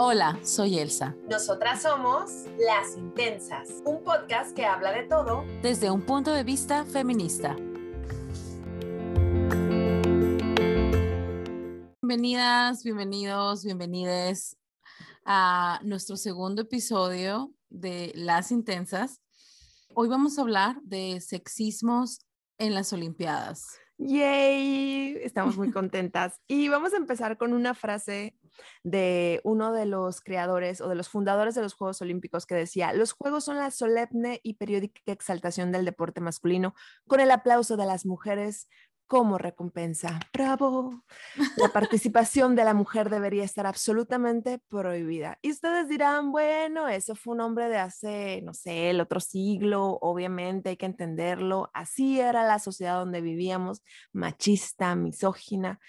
Hola, soy Elsa. Nosotras somos Las Intensas, un podcast que habla de todo desde un punto de vista feminista. Bienvenidas, bienvenidos, bienvenides a nuestro segundo episodio de Las Intensas. Hoy vamos a hablar de sexismos en las Olimpiadas. ¡Yay! Estamos muy contentas. Y vamos a empezar con una frase de uno de los creadores o de los fundadores de los Juegos Olímpicos que decía, los Juegos son la solemne y periódica exaltación del deporte masculino con el aplauso de las mujeres como recompensa. ¡Bravo! La participación de la mujer debería estar absolutamente prohibida. Y ustedes dirán, bueno, eso fue un hombre de hace, no sé, el otro siglo, obviamente hay que entenderlo. Así era la sociedad donde vivíamos, machista, misógina.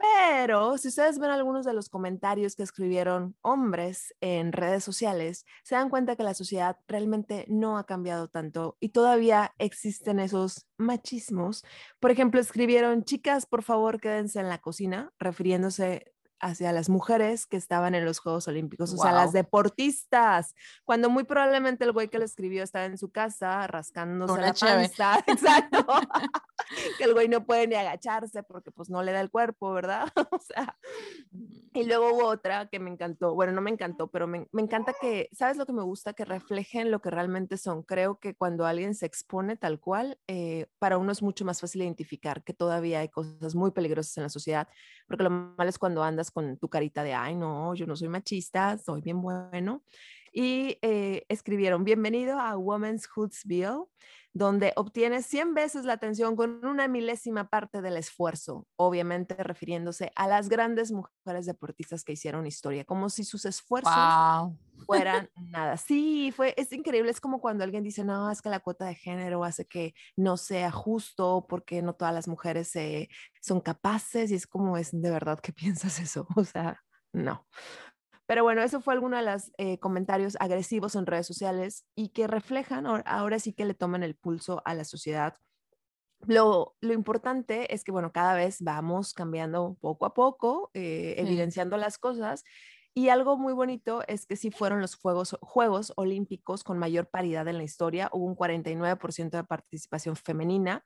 Pero si ustedes ven algunos de los comentarios que escribieron hombres en redes sociales, se dan cuenta que la sociedad realmente no ha cambiado tanto y todavía existen esos machismos. Por ejemplo, escribieron, chicas, por favor, quédense en la cocina, refiriéndose hacia las mujeres que estaban en los Juegos Olímpicos, o sea, las deportistas, cuando muy probablemente el güey que lo escribió estaba en su casa rascándose la panza, exacto, que el güey no puede ni agacharse porque pues no le da el cuerpo, ¿verdad? o sea, y luego hubo otra que me encantó, bueno, no me encantó, pero me, me encanta que, ¿sabes lo que me gusta? Que reflejen lo que realmente son. Creo que cuando alguien se expone tal cual, eh, para uno es mucho más fácil identificar que todavía hay cosas muy peligrosas en la sociedad, porque lo malo es cuando andas con tu carita de, ay, no, yo no soy machista, soy bien bueno. Y eh, escribieron, bienvenido a Women's Hoodsville, donde obtienes 100 veces la atención con una milésima parte del esfuerzo, obviamente refiriéndose a las grandes mujeres deportistas que hicieron historia, como si sus esfuerzos fueran nada. Sí, fue, es increíble, es como cuando alguien dice, no, es que la cuota de género hace que no sea justo porque no todas las mujeres son capaces y es como, es de verdad que piensas eso, o sea, no. Pero bueno, eso fue alguno de los eh, comentarios agresivos en redes sociales y que reflejan, ahora sí que le toman el pulso a la sociedad. Lo, lo importante es que, bueno, cada vez vamos cambiando poco a poco, eh, evidenciando las cosas y algo muy bonito es que sí fueron los Juegos, Juegos Olímpicos con mayor paridad en la historia. Hubo un 49% de participación femenina.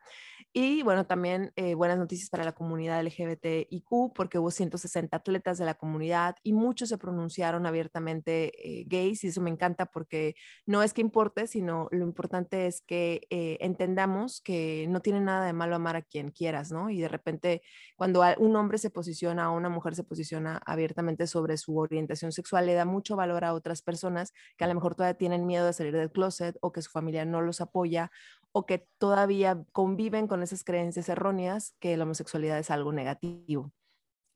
Y bueno, también eh, buenas noticias para la comunidad LGBTIQ porque hubo 160 atletas de la comunidad y muchos se pronunciaron abiertamente eh, gays. Y eso me encanta porque no es que importe, sino lo importante es que eh, entendamos que no tiene nada de malo amar a quien quieras, ¿no? Y de repente, cuando un hombre se posiciona o una mujer se posiciona abiertamente sobre su orientación, orientación sexual le da mucho valor a otras personas que a lo mejor todavía tienen miedo de salir del closet o que su familia no los apoya o que todavía conviven con esas creencias erróneas que la homosexualidad es algo negativo.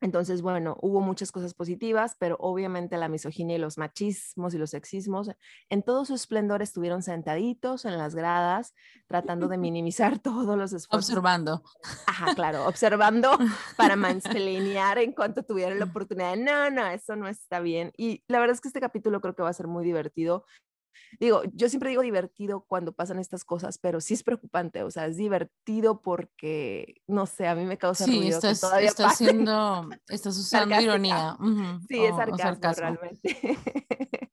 Entonces, bueno, hubo muchas cosas positivas, pero obviamente la misoginia y los machismos y los sexismos en todo su esplendor estuvieron sentaditos en las gradas, tratando de minimizar todos los esfuerzos. Observando. Ajá, claro, observando para mansplainear en cuanto tuvieran la oportunidad. No, no, eso no está bien. Y la verdad es que este capítulo creo que va a ser muy divertido digo, yo siempre digo divertido cuando pasan estas cosas, pero sí es preocupante, o sea, es divertido porque, no sé, a mí me causa sí, estás, todavía estás haciendo, estás usando ironía. sí, es sarcasmo, realmente.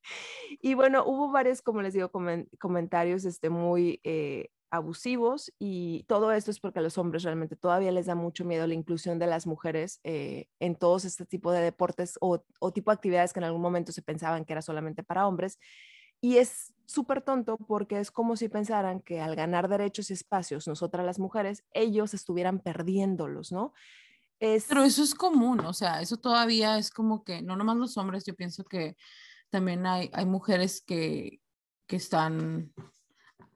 y bueno, hubo varios, como les digo, comentarios este, muy eh, abusivos y todo esto es porque a los hombres realmente todavía les da mucho miedo la inclusión de las mujeres eh, en todos este tipo de deportes o, o tipo de actividades que en algún momento se pensaban que era solamente para hombres y es súper tonto porque es como si pensaran que al ganar derechos y espacios, nosotras las mujeres, ellos estuvieran perdiéndolos, ¿no? Es... Pero eso es común, o sea, eso todavía es como que, no nomás los hombres, yo pienso que también hay, hay mujeres que, que están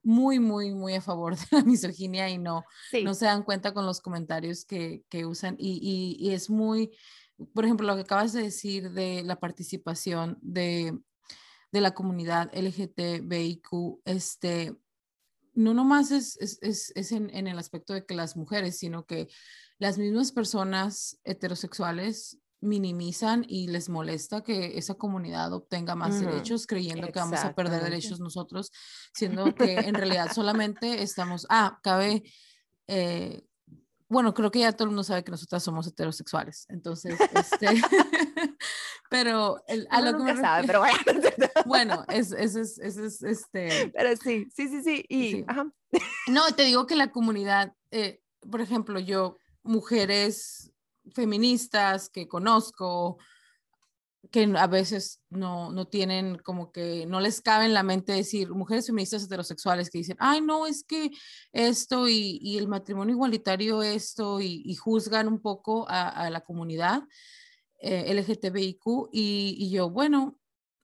muy, muy, muy a favor de la misoginia y no, no se dan cuenta con los comentarios que, que usan. Y, y, y, es muy, por ejemplo, lo que acabas de decir de la participación de de la comunidad LGTBIQ, este, no nomás es, es, es, en, en, el aspecto de que las mujeres, sino que las mismas personas heterosexuales minimizan y les molesta que esa comunidad obtenga más derechos creyendo que vamos a perder derechos nosotros, siendo que en realidad solamente estamos, ah, cabe, eh, bueno, creo que ya todo el mundo sabe que nosotras somos heterosexuales, entonces, este, Pero el, a Uno lo que me nunca sabe, pero bueno. Bueno, es, es, es, es, es, este, Pero sí, sí, sí, sí. Y, Sí. ajá. No, te digo que la comunidad, eh, por ejemplo, yo, mujeres feministas que conozco, que a veces no, no tienen como que, no les cabe en la mente decir, mujeres feministas heterosexuales que dicen, ay, no, es que esto y, y el matrimonio igualitario esto, y, y juzgan un poco a, a la comunidad eh, LGTBIQ, y, y yo, bueno,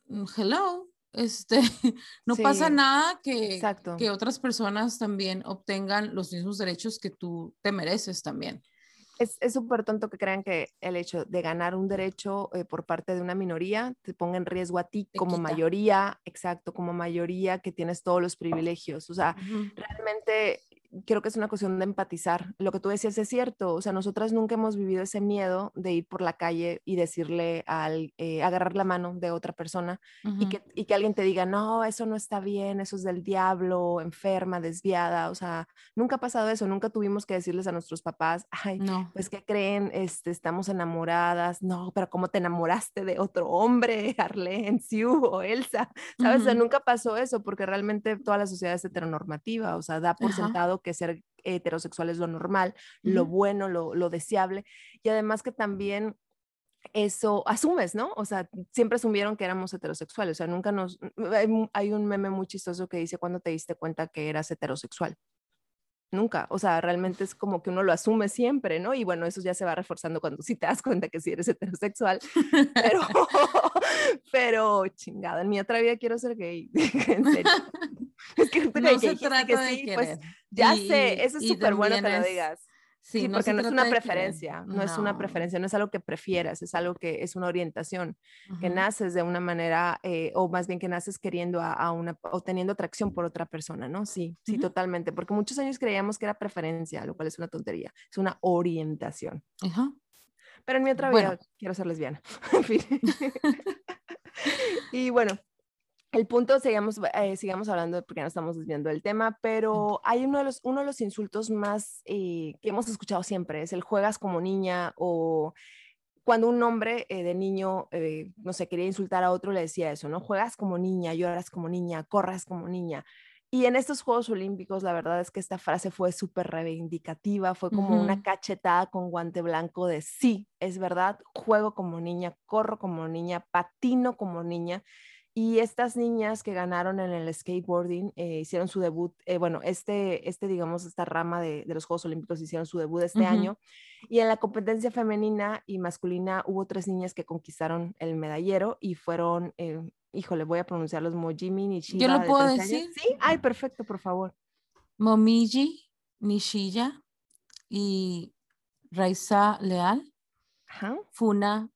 mm, hello, este, no pasa nada que, Exacto. que otras personas también obtengan los mismos derechos que tú te mereces también. Es es súper tonto que crean que el hecho de ganar un derecho eh, por parte de una minoría te ponga en riesgo a ti Te como quita. mayoría, exacto, como mayoría que tienes todos los privilegios. O sea, realmente creo que es una cuestión de empatizar. Lo que tú decías es cierto, o sea, nosotras nunca hemos vivido ese miedo de ir por la calle y decirle al, eh, agarrar la mano de otra persona y Ujú. que, y que alguien te diga, no, eso no está bien, eso es del diablo, enferma, desviada, o sea, nunca ha pasado eso, nunca tuvimos que decirles a nuestros papás, ay, No. pues, ¿qué creen? Este, estamos enamoradas, no, pero ¿cómo te enamoraste de otro hombre, Arlene, Sue o Elsa? ¿Sabes? O sea, nunca pasó eso porque realmente toda la sociedad es heteronormativa, o sea, da por Ajá. sentado que ser heterosexual es lo normal, lo Ujú. bueno, lo, lo deseable, y además que también eso asumes, ¿no? O sea, siempre asumieron que éramos heterosexuales, o sea, nunca nos... Hay un meme muy chistoso que dice, ¿cuándo te diste cuenta que eras heterosexual? Nunca, o sea, realmente es como que uno lo asume siempre, ¿no? Y bueno, eso ya se va reforzando cuando sí te das cuenta que sí eres heterosexual, pero, pero chingada, en mi otra vida quiero ser gay, en serio. Es que No que se trata que de sí, pues ya Y- sé, eso es súper bueno que también lo es- digas. Sí, Sí, no porque no es una preferencia, no es una No. preferencia, no es algo que prefieras, es algo que es una orientación, que Ujú. naces de una manera, eh, o más bien que naces queriendo a, a una, o teniendo atracción por otra persona, ¿no? Sí, sí, Ujú. totalmente, porque muchos años creíamos que era preferencia, lo cual es una tontería, es una orientación. Ajá. Pero en mi otra Bueno. vida quiero ser lesbiana. En fin. y bueno, el punto, sigamos, eh, sigamos hablando porque no estamos desviando del tema, pero hay uno de los, uno de los insultos más eh, que hemos escuchado siempre, es el juegas como niña o cuando un hombre eh, de niño, no sé, quería insultar a otro, le decía eso, ¿no? Juegas como niña, lloras como niña, corras como niña. Y en estos Juegos Olímpicos, la verdad es que esta frase fue súper reivindicativa, fue como una cachetada con guante blanco de sí, es verdad, juego como niña, corro como niña, patino como niña. Y estas niñas que ganaron en el skateboarding eh, hicieron su debut, eh, bueno, este, este, digamos, esta rama de, de los Juegos Olímpicos hicieron su debut este año. Y en la competencia femenina y masculina hubo tres niñas que conquistaron el medallero y fueron, eh, híjole, voy a pronunciarlos, Mojimi Nishiba. ¿Yo lo de puedo 13 años. decir? Sí, ay, perfecto, por favor. Momiji, Nishiya y Raiza Leal, Ajá. Funa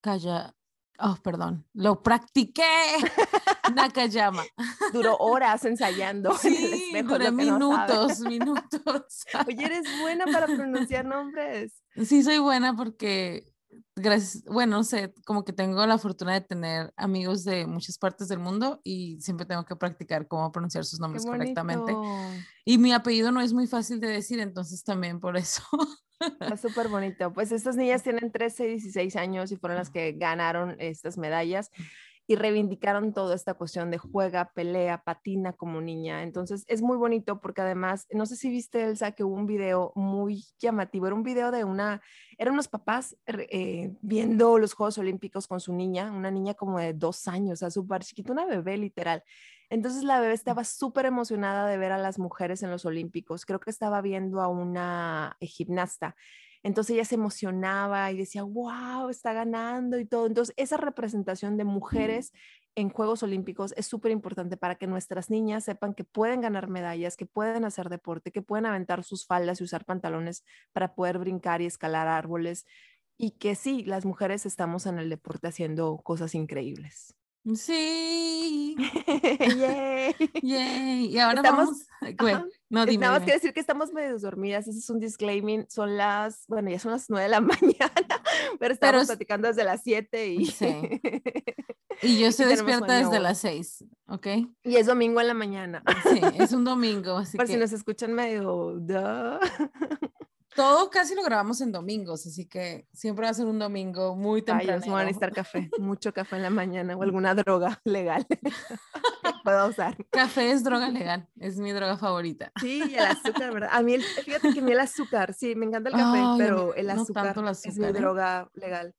Kaya. Oh, perdón, lo practiqué. Nakayama. Duró horas ensayando en Sí, duré no sabes. minutos, minutos. Oye, eres buena para pronunciar nombres. Sí, soy buena porque, gracias, bueno, no sé, como que tengo la fortuna de tener amigos de muchas partes del mundo y siempre tengo que practicar cómo pronunciar sus nombres correctamente. Y mi apellido no es muy fácil de decir, entonces también por eso. Está súper bonito. Pues estas niñas tienen 13 y 16 años y fueron las que ganaron estas medallas y reivindicaron toda esta cuestión de juega, pelea, patina como niña. Entonces es muy bonito porque además, no sé si viste, Elsa, que hubo un video muy llamativo. Era un video de una, eran unos papás eh, viendo los Juegos Olímpicos con su niña, una niña como de dos años, o sea, súper chiquita, una bebé literal. Entonces la bebé estaba súper emocionada de ver a las mujeres en los Olímpicos. Creo que estaba viendo a una eh, gimnasta. Entonces ella se emocionaba y decía, wow, está ganando y todo. Entonces esa representación de mujeres en Juegos Olímpicos es súper importante para que nuestras niñas sepan que pueden ganar medallas, que pueden hacer deporte, que pueden aventar sus faldas y usar pantalones para poder brincar y escalar árboles. Y que sí, las mujeres estamos en el deporte haciendo cosas increíbles. Sí. Yay. Yay. Y ahora Estamos- vamos. Ajá. No, dime. Nada más que decir que estamos medio dormidas, ese es un disclaiming, son las, bueno, ya son las nueve de la mañana, pero estamos es- platicando desde las 7 y, Sí. Y yo estoy despierta desde las seis, ¿ok? y es domingo en la mañana, Sí, es un domingo, así por si que nos escuchan medio, duh. Todo casi lo grabamos en domingos, así que siempre va a ser un domingo muy temprano. Ay, van a necesitar café, mucho café en la mañana o alguna droga legal que pueda usar. Café es droga legal, es mi droga favorita. Sí, el azúcar, ¿verdad? A mí, el, fíjate que a mí el azúcar, sí, me encanta el café, pero el azúcar, es mi ¿eh? droga legal.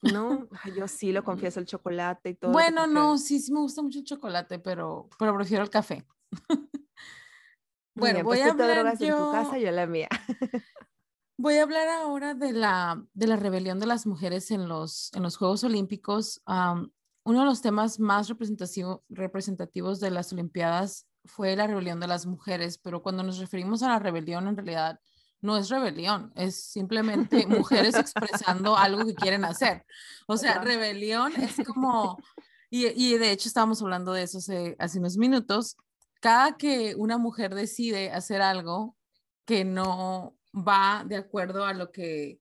No, yo sí lo confieso, el chocolate y todo. Bueno, no, sí, sí me gusta mucho el chocolate, pero, pero prefiero el café. bueno, voy pues a hablar yo... en tu casa, yo la mía. Voy a hablar ahora de la, de la rebelión de las mujeres en los, en los Juegos Olímpicos. uno de los temas más representativo, representativos de las Olimpiadas fue la rebelión de las mujeres, pero cuando nos referimos a la rebelión, en realidad no es rebelión, es simplemente mujeres expresando algo que quieren hacer. O sea, rebelión es como, y, y, de hecho estábamos hablando de eso hace, hace unos minutos, cada que una mujer decide hacer algo que no va de acuerdo a lo que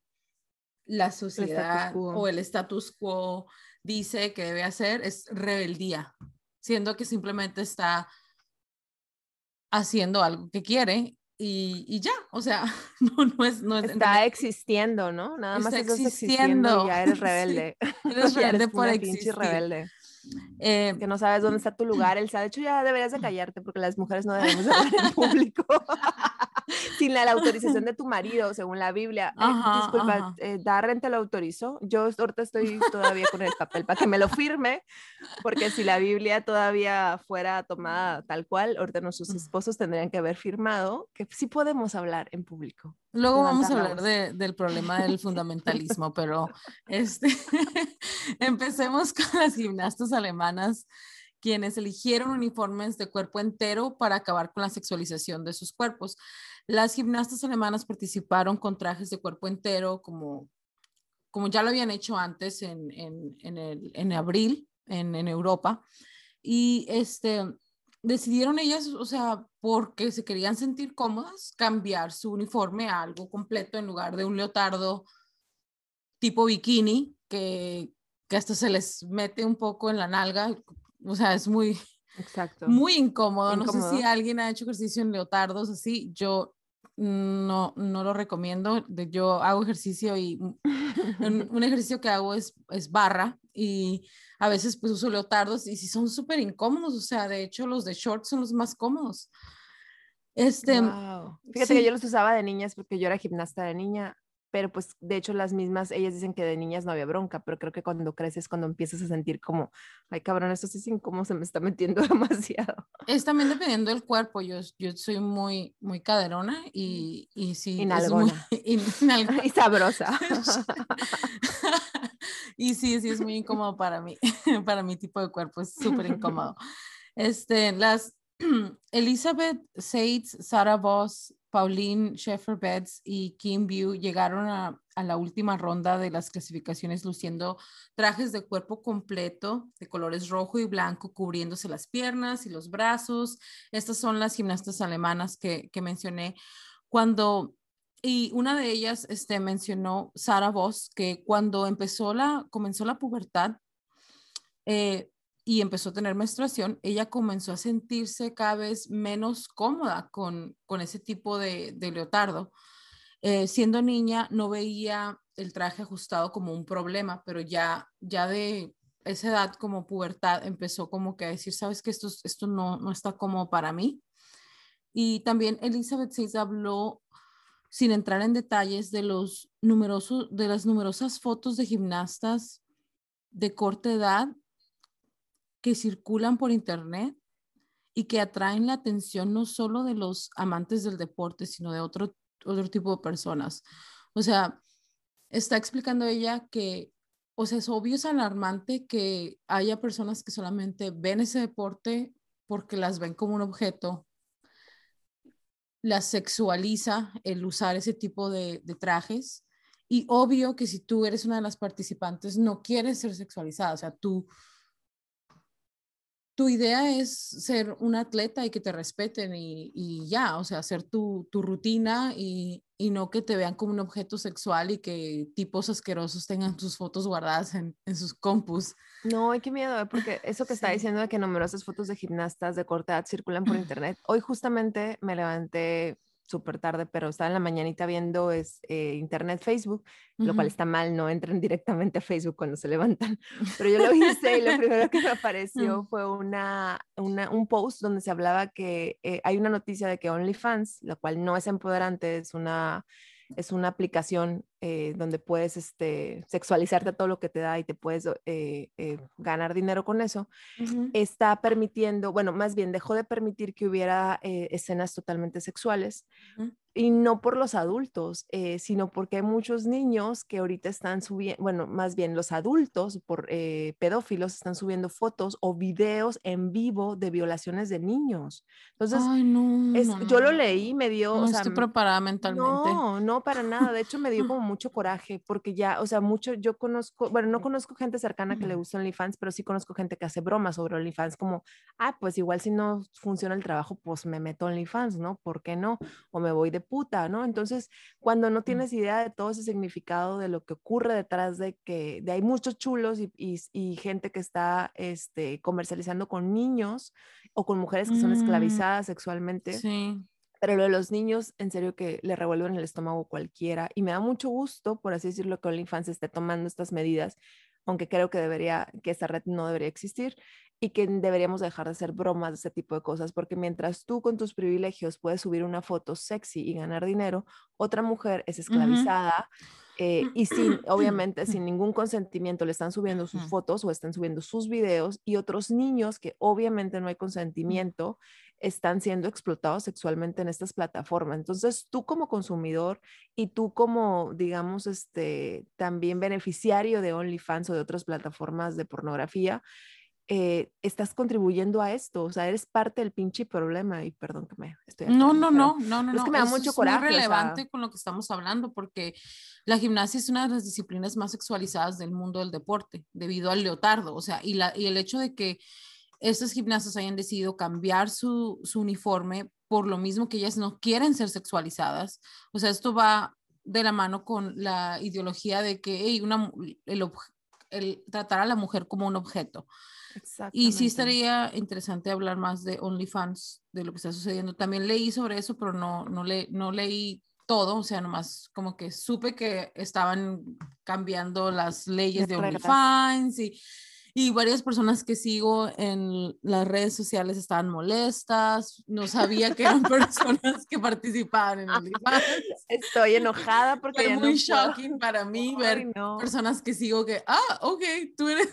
la sociedad o el status quo dice que debe hacer, es rebeldía, siendo que simplemente está haciendo algo que quiere y, y, ya, o sea, no, no es... No es Está existiendo, ¿no? Nada más estás existiendo. y ya eres rebelde. eres rebelde por existir. rebelde. Eh, que no sabes dónde está tu lugar. El de hecho, ya deberías de callarte porque las mujeres no debemos hablar en público sin la, autorización de tu marido, según la Biblia. Eh, disculpa, eh, Darren te lo autorizó. Yo ahorita estoy todavía con el papel para que me lo firme, porque si la Biblia todavía fuera tomada tal cual, ahorita nuestros esposos tendrían que haber firmado que sí podemos hablar en público. Luego vamos a hablar de, del problema del fundamentalismo, pero este, empecemos con las gimnastas alemanas quienes eligieron uniformes de cuerpo entero para acabar con la sexualización de sus cuerpos. Las gimnastas alemanas participaron con trajes de cuerpo entero, como, como ya lo habían hecho antes en, en, en, el, en abril en, en Europa. Y este, decidieron ellas, o sea, porque se querían sentir cómodas, cambiar su uniforme a algo completo en lugar de un leotardo tipo bikini que, que hasta se les mete un poco en la nalga, o sea, es muy, Exacto. muy incómodo. No sé si alguien ha hecho ejercicio en leotardos así, yo no, no lo recomiendo. Yo hago ejercicio y un, ejercicio que hago es, es barra y a veces pues uso leotardos y sí son súper incómodos, o sea, de hecho los de shorts son los más cómodos. Este, Fíjate que yo los usaba de niñas porque yo era gimnasta de niña, pero pues de hecho las mismas, ellas dicen que de niñas no había bronca, pero creo que cuando creces, cuando empiezas a sentir como, ay cabrón, esto sí es incómodo, se me está metiendo demasiado. Es también dependiendo del cuerpo, yo, yo soy muy, muy caderona y, y sí. Es muy, y sabrosa. y sí, sí es muy incómodo para mí, para mi tipo de cuerpo, es súper incómodo. Este, las Elizabeth Seitz, Sarah Voss, Pauline Sheffer Betts y Kim View llegaron a, la última ronda de las clasificaciones luciendo trajes de cuerpo completo de colores rojo y blanco cubriéndose las piernas y los brazos. Estas son las gimnastas alemanas que, mencioné. Cuando, y una de ellas este, mencionó, Sarah Voss, que cuando empezó la, comenzó la pubertad, eh, y empezó a tener menstruación, ella comenzó a sentirse cada vez menos cómoda con, con ese tipo de, de leotardo. Eh, siendo niña no veía el traje ajustado como un problema, pero ya, ya de esa edad como pubertad empezó como que a decir, sabes que esto, esto no, no está como para mí. Y también Elizabeth Seitz habló, sin entrar en detalles, de, los numerosos, de las numerosas fotos de gimnastas de corta edad que circulan por Internet y que atraen la atención no solo de los amantes del deporte, sino de otro, otro tipo de personas. O sea, está explicando ella que, o sea, es obvio, es alarmante que haya personas que solamente ven ese deporte porque las ven como un objeto, las sexualiza el usar ese tipo de, de trajes. Y obvio que si tú eres una de las participantes, no quieres ser sexualizada, o sea, tú tu idea es ser un atleta y que te respeten y, ya, o sea, hacer tu, rutina y, no que te vean como un objeto sexual y que tipos asquerosos tengan sus fotos guardadas en, sus compus. No, hay que miedo, ¿eh? porque eso que está diciendo de que numerosas fotos de gimnastas de corta edad circulan por internet. Hoy justamente me levanté súper tarde, pero estaba en la mañanita viendo es, eh, internet, Facebook, lo cual está mal, no entren directamente a Facebook cuando se levantan, pero yo lo hice y lo primero que me apareció fue una, una, un post donde se hablaba que eh, hay una noticia de que OnlyFans, la cual no es empoderante, es una es una aplicación eh, donde puedes este, sexualizarte todo lo que te da y te puedes eh, eh, ganar dinero con eso, está permitiendo, bueno, más bien dejó de permitir que hubiera escenas totalmente sexuales y no por los adultos, eh, sino porque hay muchos niños que ahorita están subiendo, bueno, más bien los adultos por eh, pedófilos están subiendo fotos o videos en vivo de violaciones de niños. Entonces, yo lo leí, me dio... No estoy preparada mentalmente. No, no, para nada. De hecho, me dio como mucho coraje porque ya, o sea, mucho, yo conozco, bueno, no conozco gente cercana que le guste OnlyFans, pero sí conozco gente que hace bromas sobre OnlyFans, como, ah, pues igual si no funciona el trabajo, pues me meto OnlyFans, ¿no? ¿Por qué no? O me voy de puta, ¿no? Entonces, cuando no tienes idea de todo ese significado de lo que ocurre detrás de que de hay muchos chulos y, y, gente que está este, comercializando con niños o con mujeres que son mm. esclavizadas sexualmente. Sí. Pero lo de los niños, en serio que le revuelven el estómago cualquiera. Y me da mucho gusto, por así decirlo, que la infancia esté tomando estas medidas, aunque creo que debería, que esta red no debería existir y que deberíamos dejar de hacer bromas de ese tipo de cosas, porque mientras tú con tus privilegios puedes subir una foto sexy y ganar dinero, otra mujer es esclavizada eh, y sin, obviamente, sin ningún consentimiento le están subiendo sus fotos o están subiendo sus videos y otros niños que obviamente no hay consentimiento están siendo explotados sexualmente en estas plataformas. Entonces, tú como consumidor y tú como, digamos, este, también beneficiario de OnlyFans o de otras plataformas de pornografía, eh, estás contribuyendo a esto, o sea, eres parte del pinche problema y perdón que me estoy... No, no, no, no, no, Es que me da mucho coraje. Es relevante con lo que estamos hablando porque la gimnasia es una de las disciplinas más sexualizadas del mundo del deporte debido al leotardo, o sea, y, la, y el hecho de que estas gimnastas hayan decidido cambiar su, su uniforme por lo mismo que ellas no quieren ser sexualizadas, o sea, esto va de la mano con la ideología de que una, el, el tratar a la mujer como un objeto. Y sí estaría interesante hablar más de OnlyFans, de lo que está sucediendo. También leí sobre eso, pero no, no, le, no leí todo, o sea, nomás como que supe que estaban cambiando las leyes de, de OnlyFans y y varias personas que sigo en las redes sociales estaban molestas, no sabía que eran personas que participaban en el Estoy enojada porque fue muy shocking para mí ver personas que sigo que, ah, ok, tú eres...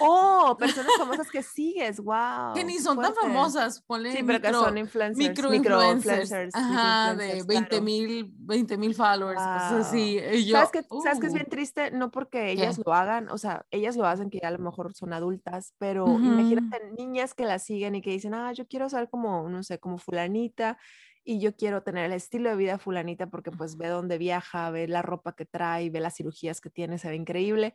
Oh, personas famosas que sigues, wow. Que ni son tan famosas, ponle Sí, pero que son influencers. Micro, influencers. Ajá, de 20 mil 20, followers, así. yo, ¿Sabes que, ¿Sabes que es uh. bien triste? No porque ellas lo hagan, o sea, ellas lo hacen que a lo mejor son adultas, pero imagínate niñas que la siguen y que dicen, ah, yo quiero ser como, no sé, como fulanita y yo quiero tener el estilo de vida fulanita porque pues ve dónde viaja, ve la ropa que trae, ve las cirugías que tiene, se ve increíble.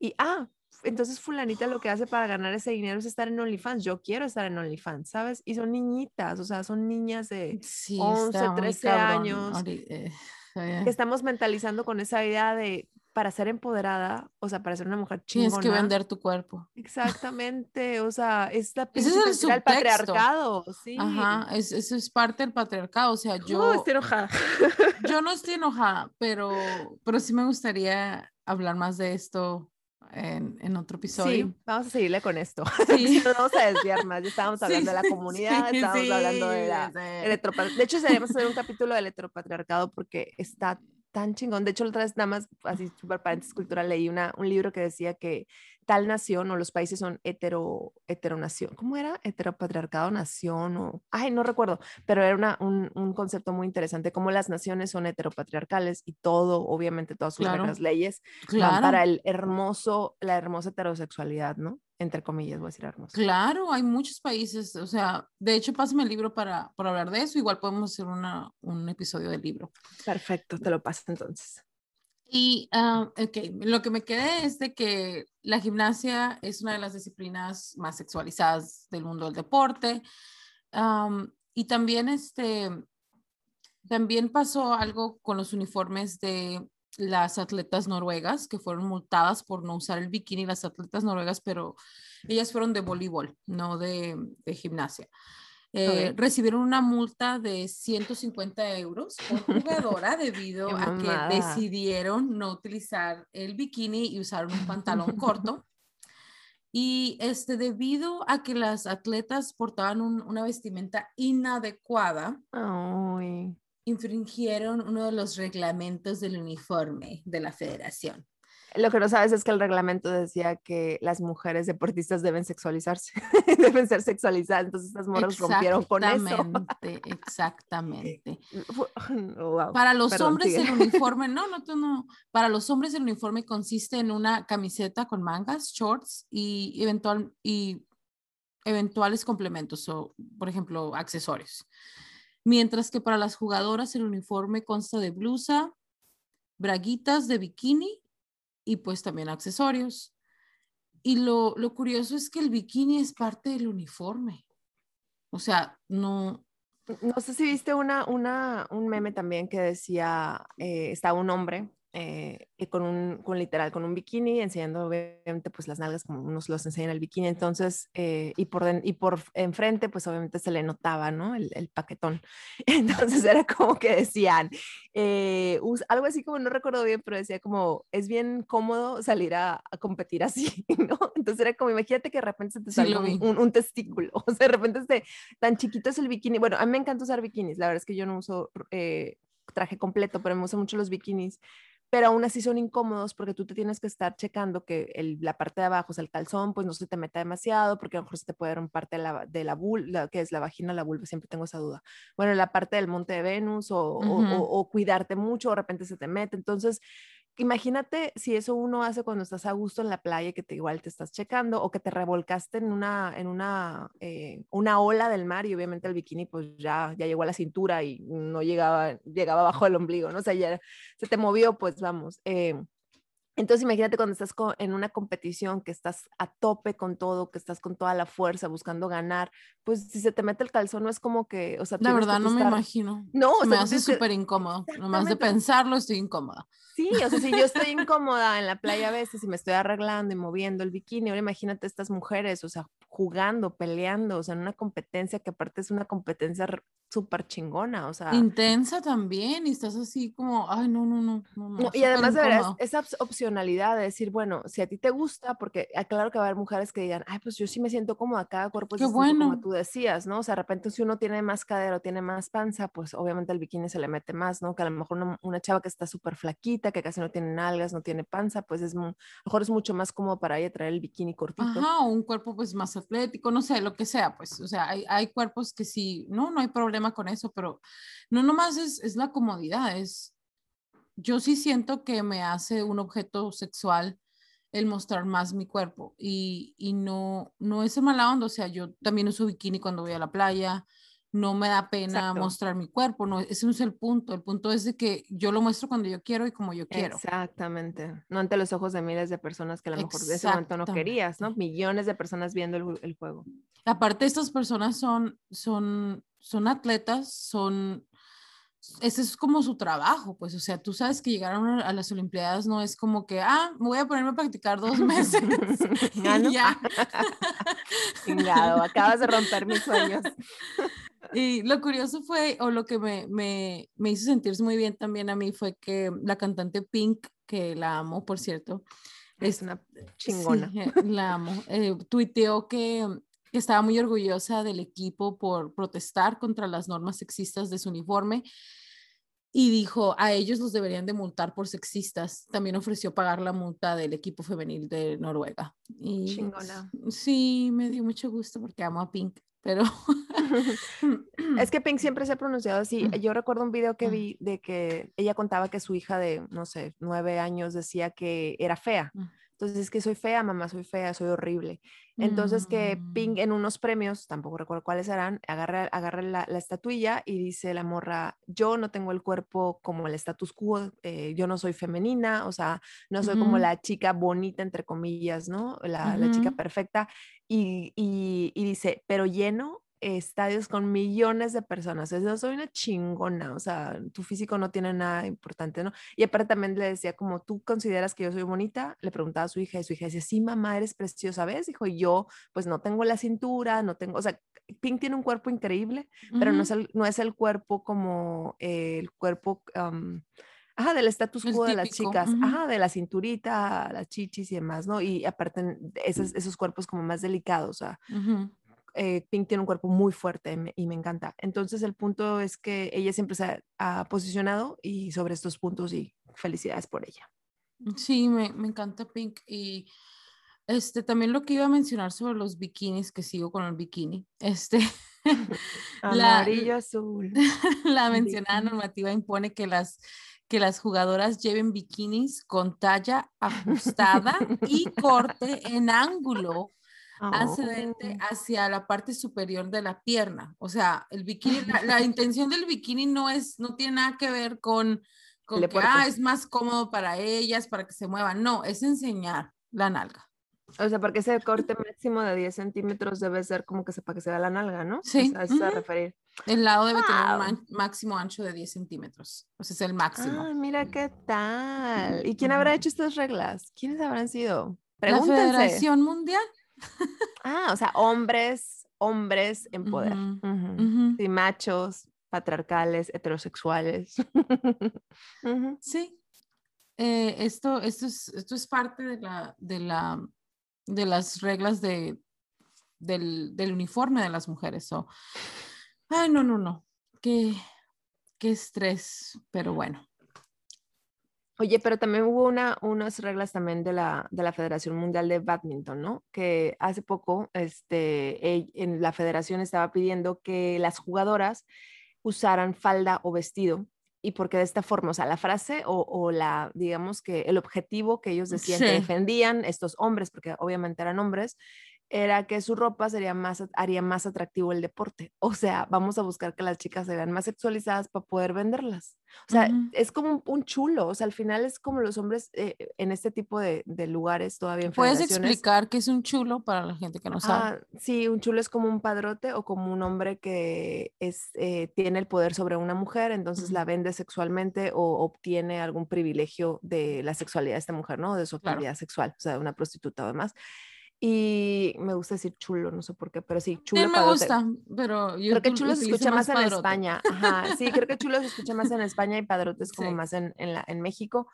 Y, ah, entonces fulanita lo que hace para ganar ese dinero es estar en OnlyFans. Yo quiero estar en OnlyFans, ¿sabes? Y son niñitas, o sea, son niñas de 11, 13 años. Eh, que estamos mentalizando con esa idea de para ser empoderada, o sea, para ser una mujer chingona. Tienes que vender tu cuerpo. Exactamente, o sea, es la Ese es el, patriarcado, sí. Ajá, es, eso es parte del patriarcado, o sea, yo... No estoy enojada. yo no estoy enojada, pero, pero sí me gustaría hablar más de esto en, en, otro episodio. Sí, vamos a seguirle con esto. Sí. no vamos a desviar más. Ya estábamos hablando de la comunidad, estábamos hablando de la De hecho, deberíamos hacer un capítulo del heteropatriarcado porque está tan chingón. De hecho, otra vez nada más, así super paréntesis cultural, leí una, un libro que decía que tal nación o los países son hetero, heteronación. ¿Cómo era? Heteropatriarcado nación o... Ay, no recuerdo, pero era una, un, un, concepto muy interesante, como las naciones son heteropatriarcales y todo, obviamente todas sus reglas, leyes, claro. para el hermoso, la hermosa heterosexualidad, ¿no? Entre comillas, voy a decir hermoso. Claro, hay muchos países, o sea, de hecho, pásame el libro para, para hablar de eso, igual podemos hacer una, un episodio del libro. Perfecto, te lo paso entonces. Y, uh, ok, lo que me quedé es de que la gimnasia es una de las disciplinas más sexualizadas del mundo del deporte. y también, este, también pasó algo con los uniformes de las atletas noruegas que fueron multadas por no usar el bikini, las atletas noruegas, pero ellas fueron de voleibol, no de, de gimnasia. eh, recibieron una multa de 150 euros por jugadora debido a que decidieron no utilizar el bikini y usaron un pantalón corto. Y este, debido a que las atletas portaban una vestimenta inadecuada, infringieron uno de los reglamentos del uniforme de la federación. Lo que no sabes es que el reglamento decía que las mujeres deportistas deben sexualizarse, deben ser sexualizadas, entonces estas morras rompieron con eso. Exactamente, exactamente. Para los hombres el uniforme, no, no, no, para los hombres el uniforme consiste en una camiseta con mangas, shorts y, eventual, y eventuales complementos, o por ejemplo, accesorios. Mientras que para las jugadoras el uniforme consta de blusa, braguitas de bikini y pues también accesorios. Y lo, lo curioso es que el bikini es parte del uniforme. O sea, no, no sé si viste una, una, un meme también que decía, eh, está un hombre eh, con un, con literal, con un bikini, enseñando obviamente pues las nalgas como unos los enseñan el bikini, entonces, eh, y, por y por enfrente pues obviamente se le notaba, ¿no? El, el paquetón. Entonces era como que decían, eh, algo así como, no recuerdo bien, pero decía como, es bien cómodo salir a, a competir así, ¿no? Entonces era como, imagínate que de repente se te sale un, un, testículo, o sea, de repente este, tan chiquito es el bikini, bueno, a mí me encanta usar bikinis, la verdad es que yo no uso traje completo, pero me gustan mucho los bikinis pero aún así son incómodos porque tú te tienes que estar checando que el, la parte de abajo, o sea, el calzón, pues no se te meta demasiado, porque a lo mejor se te puede romper parte de la, de la vulva, que es la vagina, la vulva, siempre tengo esa duda. Bueno, la parte del monte de Venus o, o, o cuidarte mucho, de repente se te mete. Entonces, imagínate si eso uno hace cuando estás a gusto en la playa, que te, igual te estás checando o que te revolcaste en una, en una, eh, una ola del mar y obviamente el bikini pues ya, ya llegó a la cintura y no llegaba, llegaba bajo el ombligo, ¿no? O sea, ya se te movió, pues vamos. Eh, entonces imagínate cuando estás en una competición, que estás a tope con todo, que estás con toda la fuerza buscando ganar, pues si se te mete el calzón no es como que, o sea, la verdad no me imagino. No, me hace súper incómodo. Nomás de pensarlo estoy incómoda. Sí, o sea, si yo estoy incómoda en la playa a veces y me estoy arreglando y moviendo el bikini, ahora imagínate estas mujeres, o sea, jugando, peleando, o sea, en una competencia que aparte es una competencia súper chingona, o sea. Intensa también, y estás así como, ay, no, no, no. no, y además de ver esa opcionalidad de decir, bueno, si a ti te gusta, porque ah, claro que va a haber mujeres que digan, ay, pues yo sí me siento cómoda, cada cuerpo es bueno. como tú decías, ¿no? O sea, de repente si uno tiene más cadera o tiene más panza, pues obviamente el bikini se le mete más, ¿no? Que a lo mejor una, una chava que está súper flaquita, que casi no tiene nalgas, no tiene panza, pues es, a lo mejor es mucho más cómodo para ella traer el bikini cortito. Ajá, un cuerpo pues más atlético, no sé, lo que sea, pues, o sea, hay, hay cuerpos que sí, no, no hay problema con eso, pero no nomás es, es la comodidad, es, yo sí siento que me hace un objeto sexual el mostrar más mi cuerpo y, y no, no es mala onda, o sea, yo también uso bikini cuando voy a la playa, no me da pena mostrar mi cuerpo, no, ese no es el punto, el punto es de que yo lo muestro cuando yo quiero y como yo quiero. Exactamente, no ante los ojos de miles de personas que a lo mejor de ese momento no querías, ¿no? Millones de personas viendo el, el juego. Aparte, estas personas son, son, son atletas, son, ese es como su trabajo, pues, o sea, tú sabes que llegaron a las Olimpiadas no es como que, ah, voy a ponerme a practicar dos meses. ya. Chingado, acabas de romper mis sueños. Y lo curioso fue, o lo que me, me, me, hizo sentirse muy bien también a mí fue que la cantante Pink, que la amo, por cierto, es una chingona. La amo. Eh, tuiteó que, que estaba muy orgullosa del equipo por protestar contra las normas sexistas de su uniforme y dijo a ellos los deberían de multar por sexistas. También ofreció pagar la multa del equipo femenil de Noruega. Y, Chingona. Sí, me dio mucho gusto porque amo a Pink pero... es que Pink siempre se ha pronunciado así. Yo recuerdo un video que vi de que ella contaba que su hija de, no sé, nueve años decía que era fea. Entonces es que soy fea, mamá, soy fea, soy horrible. Entonces que Pink mm. en unos premios, tampoco recuerdo cuáles eran, agarra, agarra la, estatuilla y dice la morra, yo no tengo el cuerpo como el status quo, eh, yo no soy femenina, o sea, no soy como la chica bonita, entre comillas, ¿no? La, la chica perfecta. Y, y, y, dice, pero lleno estadios con millones de personas. Yo soy una chingona, o sea, tu físico no tiene nada importante, ¿no? Y aparte también le decía, como tú consideras que yo soy bonita, le preguntaba a su hija y su hija decía, sí, mamá, eres preciosa, ¿ves? Dijo, yo pues no tengo la cintura, no tengo, o sea, Pink tiene un cuerpo increíble, pero no, es el, no es el cuerpo como el cuerpo... Ajá, del status quo de las chicas, ajá, de la cinturita, las chichis y demás, ¿no? Y aparte esos, esos cuerpos como más delicados, o sea, eh, Pink tiene un cuerpo muy fuerte y me encanta. Entonces el punto es que ella siempre se ha, posicionado y sobre estos puntos y felicidades por ella. Sí, me, me, encanta Pink y este también lo que iba a mencionar sobre los bikinis, que sigo con el bikini, este... Amarillo azul. La mencionada normativa impone que las que las jugadoras lleven bikinis con talla ajustada y corte en ángulo ascendente oh. hacia la parte superior de la pierna. O sea, el bikini, la, intención del bikini no es, no tiene nada que ver con, con que ah, es más cómodo para ellas, para que se muevan. No, es enseñar la nalga. O sea, porque ese corte máximo de 10 centímetros debe ser como que sepa que se da la nalga, ¿no? Sí. a eso se referir. El lado debe tener un máximo ancho de 10 centímetros. O sea, es el máximo. Ah, mira qué tal. ¿Y quién habrá hecho estas reglas? ¿Quiénes habrán sido? La Federación Mundial. Ah, o sea, hombres, hombres en poder. Sí, machos, patriarcales, heterosexuales. sí. Eh, esto, esto, es, esto es parte de la, de la de las reglas de, del, del, uniforme de las mujeres. o ay, no, no, no. Qué, qué estrés, pero bueno. Oye, pero también hubo una, unas reglas también de la, de la Federación Mundial de Badminton, ¿no? Que hace poco este, en la federación estaba pidiendo que las jugadoras usaran falda o vestido y porque de esta forma, o sea, la frase o, la, digamos que el objetivo que ellos decían que defendían estos hombres, porque obviamente eran hombres, era que su ropa sería más, haría más atractivo el deporte. O sea, vamos a buscar que las chicas se vean más sexualizadas para poder venderlas. O sea, es como un, chulo. O sea, al final es como los hombres eh, en este tipo de, lugares todavía en ¿Puedes explicar qué es un chulo para la gente que no sabe? Ah, sí, un chulo es como un padrote o como un hombre que es, eh, tiene el poder sobre una mujer, entonces la vende sexualmente o obtiene algún privilegio de la sexualidad de esta mujer, ¿no? De su actividad sexual, o sea, de una prostituta o demás. Y me gusta decir chulo, no sé por qué, pero sí, chulo. Sí, me gusta, pero yo creo que chulo se escucha más, en España. Ajá, sí, creo que chulo se escucha más en España y padrote es como más en, en, la, en México.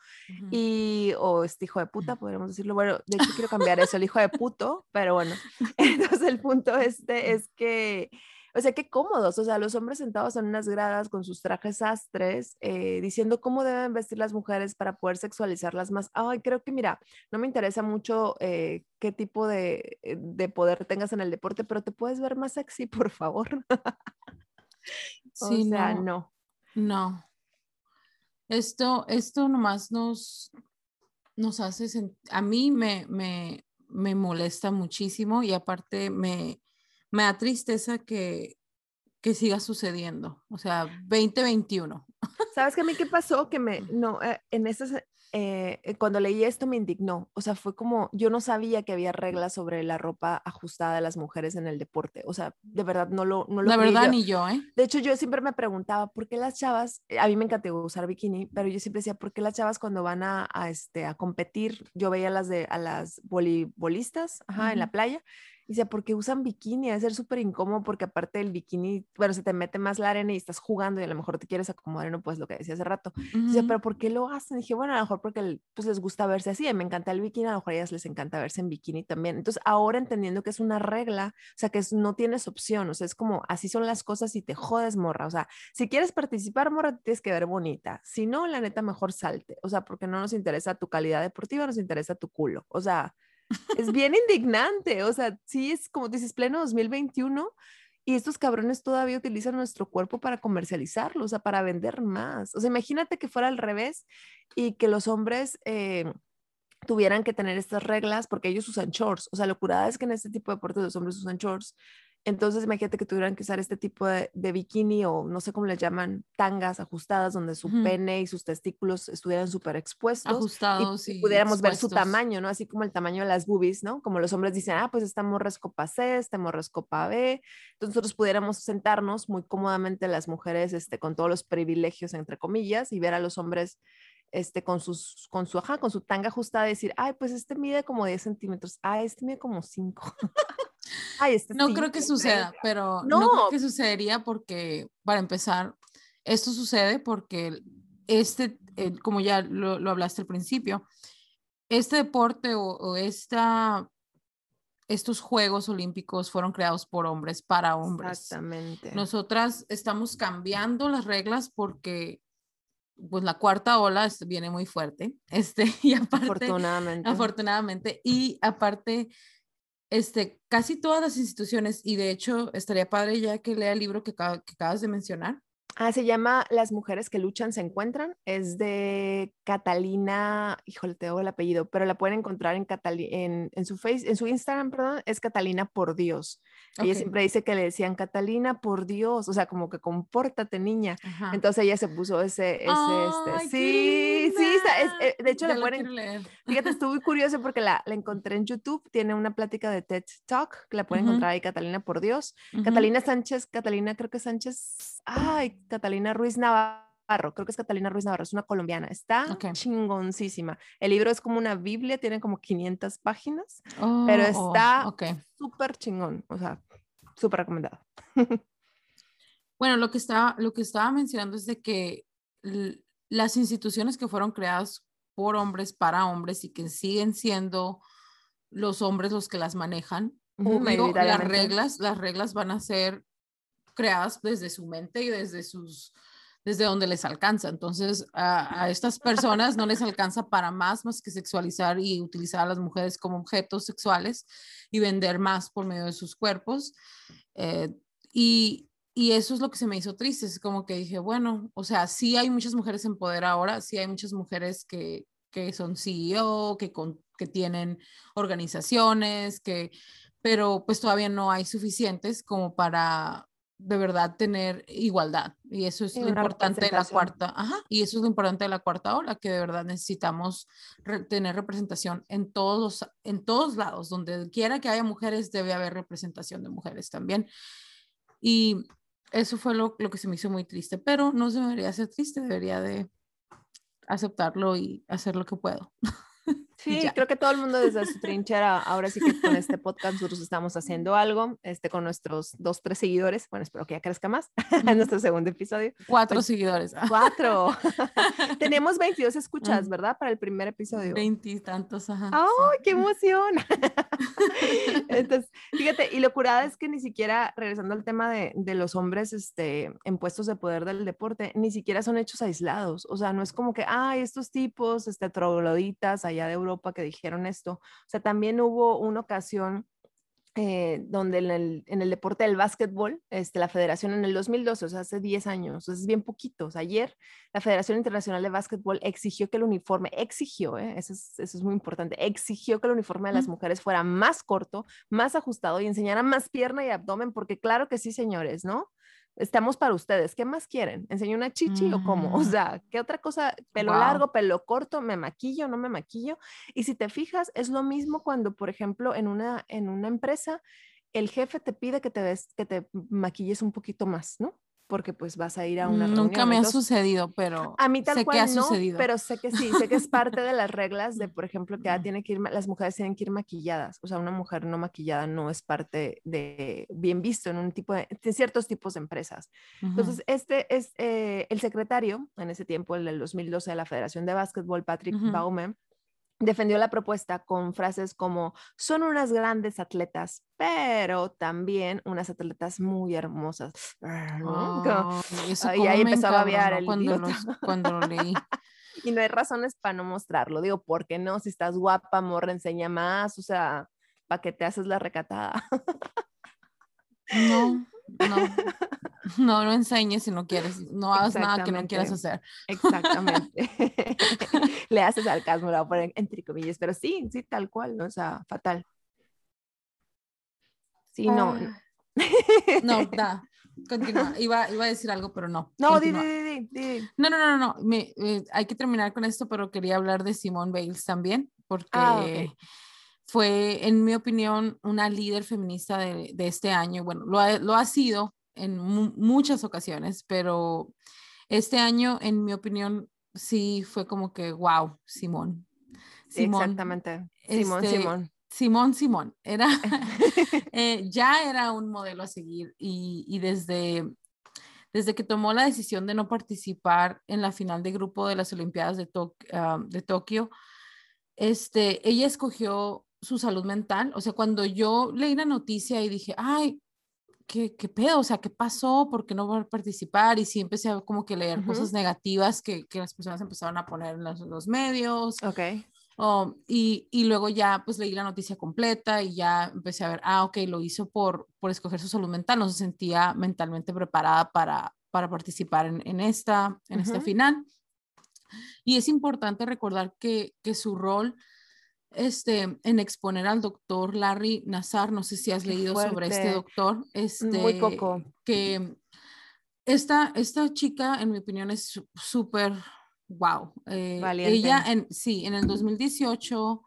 Y, o este hijo de puta, podríamos decirlo. Bueno, de hecho quiero cambiar eso, el hijo de puto, pero bueno. Entonces el punto este es que o sea, qué cómodos, o sea, los hombres sentados en unas gradas con sus trajes astres, eh, diciendo cómo deben vestir las mujeres para poder sexualizarlas más. Ay, creo que mira, no me interesa mucho eh, qué tipo de, eh, de, poder tengas en el deporte, pero te puedes ver más sexy, por favor. sí, o sea, no. No. Esto, esto nomás nos, nos hace, a mí me, me, me molesta muchísimo y aparte me, me da tristeza que, que siga sucediendo. O sea, 2021. ¿Sabes que a mí qué pasó? Que me, no, eh, en esas, eh, eh, cuando leí esto me indignó. O sea, fue como, yo no sabía que había reglas sobre la ropa ajustada de las mujeres en el deporte. O sea, de verdad no lo... No lo la verdad ni yo, ¿eh? De hecho, yo siempre me preguntaba, ¿por qué las chavas, a mí me encanta usar bikini, pero yo siempre decía, ¿por qué las chavas cuando van a, este, a competir, yo veía a las, de, a las voleibolistas, ajá, en la playa, Dice, porque usan bikini, debe ser súper incómodo porque aparte del bikini, bueno, se te mete más la arena y estás jugando y a lo mejor te quieres acomodar, no pues lo que decía hace rato. Dice, pero ¿por qué lo hacen? Dije, bueno, a lo mejor porque pues les gusta verse así, me encanta el bikini, a lo mejor a ellas les encanta verse en bikini también. Entonces, ahora entendiendo que es una regla, o sea, que no tienes opción, o sea, es como así son las cosas y te jodes, morra. O sea, si quieres participar, morra, tienes que ver bonita. Si no, la neta, mejor salte. O sea, porque no nos interesa tu calidad deportiva, nos interesa tu culo. O sea, es bien indignante, o sea, sí es como dices, pleno 2021 y estos cabrones todavía utilizan nuestro cuerpo para comercializarlo, o sea, para vender más. O sea, imagínate que fuera al revés y que los hombres eh, tuvieran que tener estas reglas porque ellos usan shorts. O sea, lo curada es que en este tipo de deportes los hombres usan shorts Entonces, imagínate que tuvieran que usar este tipo de, bikini o no sé cómo le llaman, tangas ajustadas donde su pene y sus testículos estuvieran súper expuestos. Ajustados y, pudiéramos ver su tamaño, ¿no? Así como el tamaño de las boobies, ¿no? Como los hombres dicen, ah, pues esta morra es copa C, esta morra es copa B. Entonces, nosotros pudiéramos sentarnos muy cómodamente las mujeres este, con todos los privilegios, entre comillas, y ver a los hombres este, con, sus, con, su, ajá, con su tanga ajustada y decir, ay, pues este mide como 10 centímetros, ay, este mide como 5. Este no creo que suceda, pero no. creo que sucedería porque, para empezar, esto sucede porque este, eh, como ya lo, lo, hablaste al principio, este deporte o, esta, estos Juegos Olímpicos fueron creados por hombres para hombres. Exactamente. Nosotras estamos cambiando las reglas porque pues la cuarta ola viene muy fuerte, este, y aparte, afortunadamente. afortunadamente, y aparte, este, casi todas las instituciones, y de hecho estaría padre ya que lea el libro que, que acabas de mencionar, Ah, se llama Las mujeres que luchan se encuentran. Es de Catalina, híjole, te doy el apellido, pero la pueden encontrar en, en, en, su face, en su Instagram, perdón, es Catalina por Dios. Ella siempre dice que le decían Catalina por Dios, o sea, como que compórtate, niña. Entonces ella se puso ese, ese, este. Sí, sí, eh, de hecho la pueden. Fíjate, estuve muy curioso porque la, la, encontré en YouTube. Tiene una plática de TED Talk que la pueden encontrar ahí, Catalina por Dios. Catalina Sánchez, Catalina, creo que Sánchez. Ay, Catalina Ruiz Navarro, creo que es Catalina Ruiz Navarro, es una colombiana, está chingoncísima. El libro es como una Biblia, tiene como 500 páginas, pero oh, está súper chingón, o sea, súper recomendado. bueno, lo que, estaba, lo que estaba mencionando es de que las instituciones que fueron creadas por hombres para hombres y que siguen siendo los hombres los que las manejan, las reglas, las reglas van a ser creadas desde su mente y desde sus desde donde les alcanza. Entonces, a, estas personas no les alcanza para más más que sexualizar y utilizar a las mujeres como objetos sexuales y vender más por medio de sus cuerpos. Eh, y, y, eso es lo que se me hizo triste. Es como que dije, bueno, o sea, sí hay muchas mujeres en poder ahora, sí hay muchas mujeres que, que son CEO, que, con, que tienen organizaciones, que, pero pues todavía no hay suficientes como para de verdad tener igualdad. Y eso es lo importante de la cuarta, ajá, y eso es lo importante de la cuarta ola, que de verdad necesitamos tener representación en todos, en todos lados, donde quiera que haya mujeres, debe haber representación de mujeres también. Y eso fue lo, lo que se me hizo muy triste, pero no se debería ser triste, debería de aceptarlo y hacer lo que puedo. Sí, creo que todo el mundo desde su trinchera, ahora sí que con este podcast nosotros estamos haciendo algo, este, con nuestros dos, tres seguidores, bueno, espero que ya crezca más, en nuestro segundo episodio. Cuatro pues, seguidores. Cuatro. Tenemos 22 escuchas, ¿verdad? Para el primer episodio. Veintitantos, ajá. ¡Ay, qué emoción! Entonces, fíjate, y lo curada es que ni siquiera, regresando al tema de, de los hombres este, en puestos de poder del deporte, ni siquiera son hechos aislados, o sea, no es como que, ay, estos tipos, este, trogloditas allá de Europa, que dijeron esto. O sea, también hubo una ocasión eh, donde en el, en el, deporte del básquetbol, este, la federación en el 2012, o sea, hace 10 años, es bien poquito, o sea, ayer la Federación Internacional de Básquetbol exigió que el uniforme, exigió, eh, eso, es, eso, es, muy importante, exigió que el uniforme de las mujeres fuera más corto, más ajustado y enseñara más pierna y abdomen, porque claro que sí, señores, ¿no? Estamos para ustedes. ¿Qué más quieren? ¿Enseño una chichi o cómo? O sea, ¿qué otra cosa? Pelo largo, pelo corto, me maquillo, no me maquillo. Y si te fijas, es lo mismo cuando, por ejemplo, en una, en una empresa, el jefe te pide que te, ves, que te maquilles un poquito más, ¿no? Porque pues vas a ir a una Nunca me ha sucedido, pero a mí tal sé cual que ha no, sucedido. pero sé que sí, sé que es parte de las reglas de, por ejemplo, que tiene que ir, las mujeres tienen que ir maquilladas, o sea, una mujer no maquillada no es parte de, bien visto en un tipo de, ciertos tipos de empresas. Entonces, este es eh, el secretario, en ese tiempo, el del 2012 de la Federación de Básquetbol, Patrick Baume, defendió la propuesta con frases como son unas grandes atletas, pero también unas atletas muy hermosas. y ahí empezó a babear el cuando, cuando lo leí. y no hay razones para no mostrarlo. Digo, ¿por qué no? Si estás guapa, morra, enseña más. O sea, ¿para qué te haces la recatada? no, no. No, no enseñes si no quieres, no hagas nada que no quieras hacer. Exactamente. Le haces al lo voy a poner entre comillas, pero sí, sí, tal cual, ¿no? o sea, fatal. Sí, no. No, da, continúa. Iba, iba a decir algo, pero no. No, di, di, di. No, no, no, no, no. Me, eh, hay que terminar con esto, pero quería hablar de Simone Bales también, porque Ah, ok. fue, en mi opinión, una líder feminista de, de este año. Bueno, lo ha, lo ha sido en mu- muchas ocasiones, pero este año, en mi opinión, sí fue como que, wow, Simón. Simón, Exactamente. Simón, este, Simón. Simón, Simón, era, eh, ya era un modelo a seguir y, y desde, desde que tomó la decisión de no participar en la final de grupo de las Olimpiadas de, Tok- ah, de Tokio, este, ella escogió su salud mental. O sea, cuando yo leí la noticia y dije, ay, ¿qué, qué pedo? O sea, ¿qué pasó? ¿Por qué no va a participar? Y sí empecé a como que leer Ujú. cosas negativas que, que las personas empezaron a poner en los, los medios. Ok. Oh, y, y luego ya pues leí la noticia completa y ya empecé a ver, ah, ok, lo hizo por, por escoger su salud mental, no se sentía mentalmente preparada para, para participar en, en esta, en esta Ujú. final. Y es importante recordar que, que su rol este, en exponer al doctor Larry Nazar, no sé si has leído sobre este doctor, este, Muy poco. que esta, esta chica, en mi opinión, es súper wow. Eh, Valiente. ella, en, sí, en el 2018,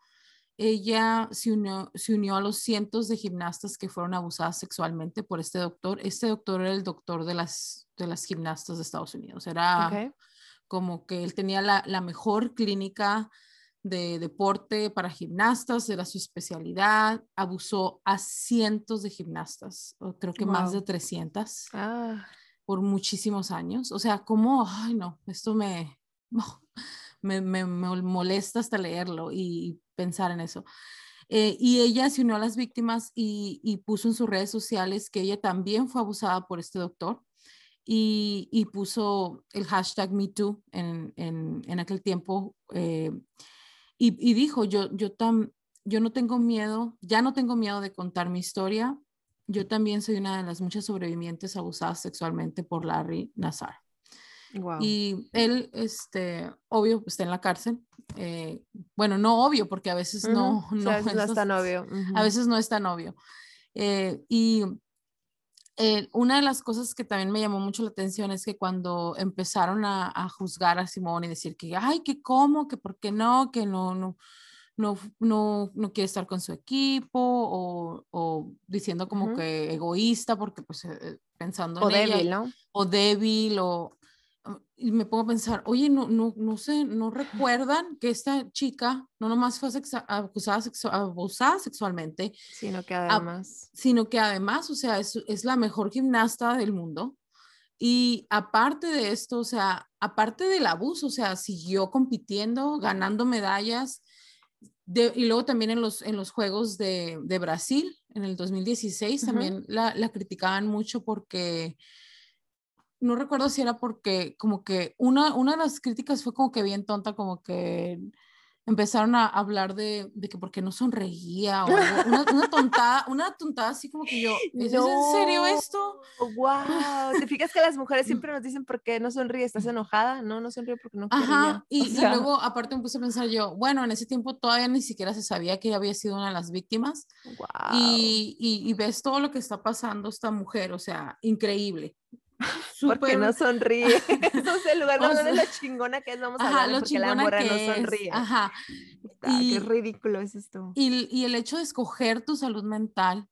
ella se unió, se unió a los cientos de gimnastas que fueron abusadas sexualmente por este doctor. Este doctor era el doctor de las, de las gimnastas de Estados Unidos. Era Ok. como que él tenía la, la mejor clínica de deporte para gimnastas, era su especialidad, abusó a cientos de gimnastas, o creo que más de Wow. 300 Ah, por muchísimos años. O sea, como, ay no, esto me, me, me, me molesta hasta leerlo y pensar en eso. Eh, y ella se unió a las víctimas y, y puso en sus redes sociales que ella también fue abusada por este doctor y, y puso el hashtag MeToo en, en, en aquel tiempo eh, y, y dijo, yo, yo, tam, yo no tengo miedo, ya no tengo miedo de contar mi historia, yo también soy una de las muchas sobrevivientes abusadas sexualmente por Larry Nazar. wow. Y él, este, obvio, está en la cárcel. eh, bueno, no obvio, porque a veces no, Ujú. Sí, no, a veces no estos- está novio. a veces no es tan obvio. Eh, y eh, una de las cosas que también me llamó mucho la atención es que cuando empezaron a, a juzgar a Simón y decir que, ay, que cómo, que por qué no, que no, no, no, no, no quiere estar con su equipo o, o diciendo como Ujú. que egoísta porque pues eh, eh, pensando O en ella débil, ¿no? o débil o y me pongo a pensar, oye, no, no, no sé, no recuerdan que esta chica no nomás fue acusada, sexu- abusada sexualmente, Sino que además. sino que además, o sea, es, es la mejor gimnasta del mundo. Y aparte de esto, o sea, aparte del abuso, o sea, siguió compitiendo, ganando medallas. De- y luego también en los, en los Juegos de, de Brasil, en el 2016, Ujú. también la, la criticaban mucho porque, no recuerdo si era porque como que una, una de las críticas fue como que bien tonta, como que empezaron a hablar de, de que porque no sonreía o algo, una, una tontada, una tontada así como que yo, ¿es, ¿es en serio esto? Wow. ¿Te fijas que las mujeres siempre nos dicen por qué no sonríe? ¿Estás enojada? No, no sonríe porque no. Ajá, y, y luego aparte me puse a pensar yo, bueno, en ese tiempo todavía ni siquiera se sabía que ella había sido una de las víctimas guau. y, y, y ves todo lo que está pasando esta mujer, o sea, increíble. Porque Súper- no sonríe. Entonces, en lugar de O hablar de sea, lo chingona que es, vamos a hablar porque la morra no es, sonríe. Ajá. Ah, y- qué ridículo es esto. Y, y el hecho de escoger tu salud mental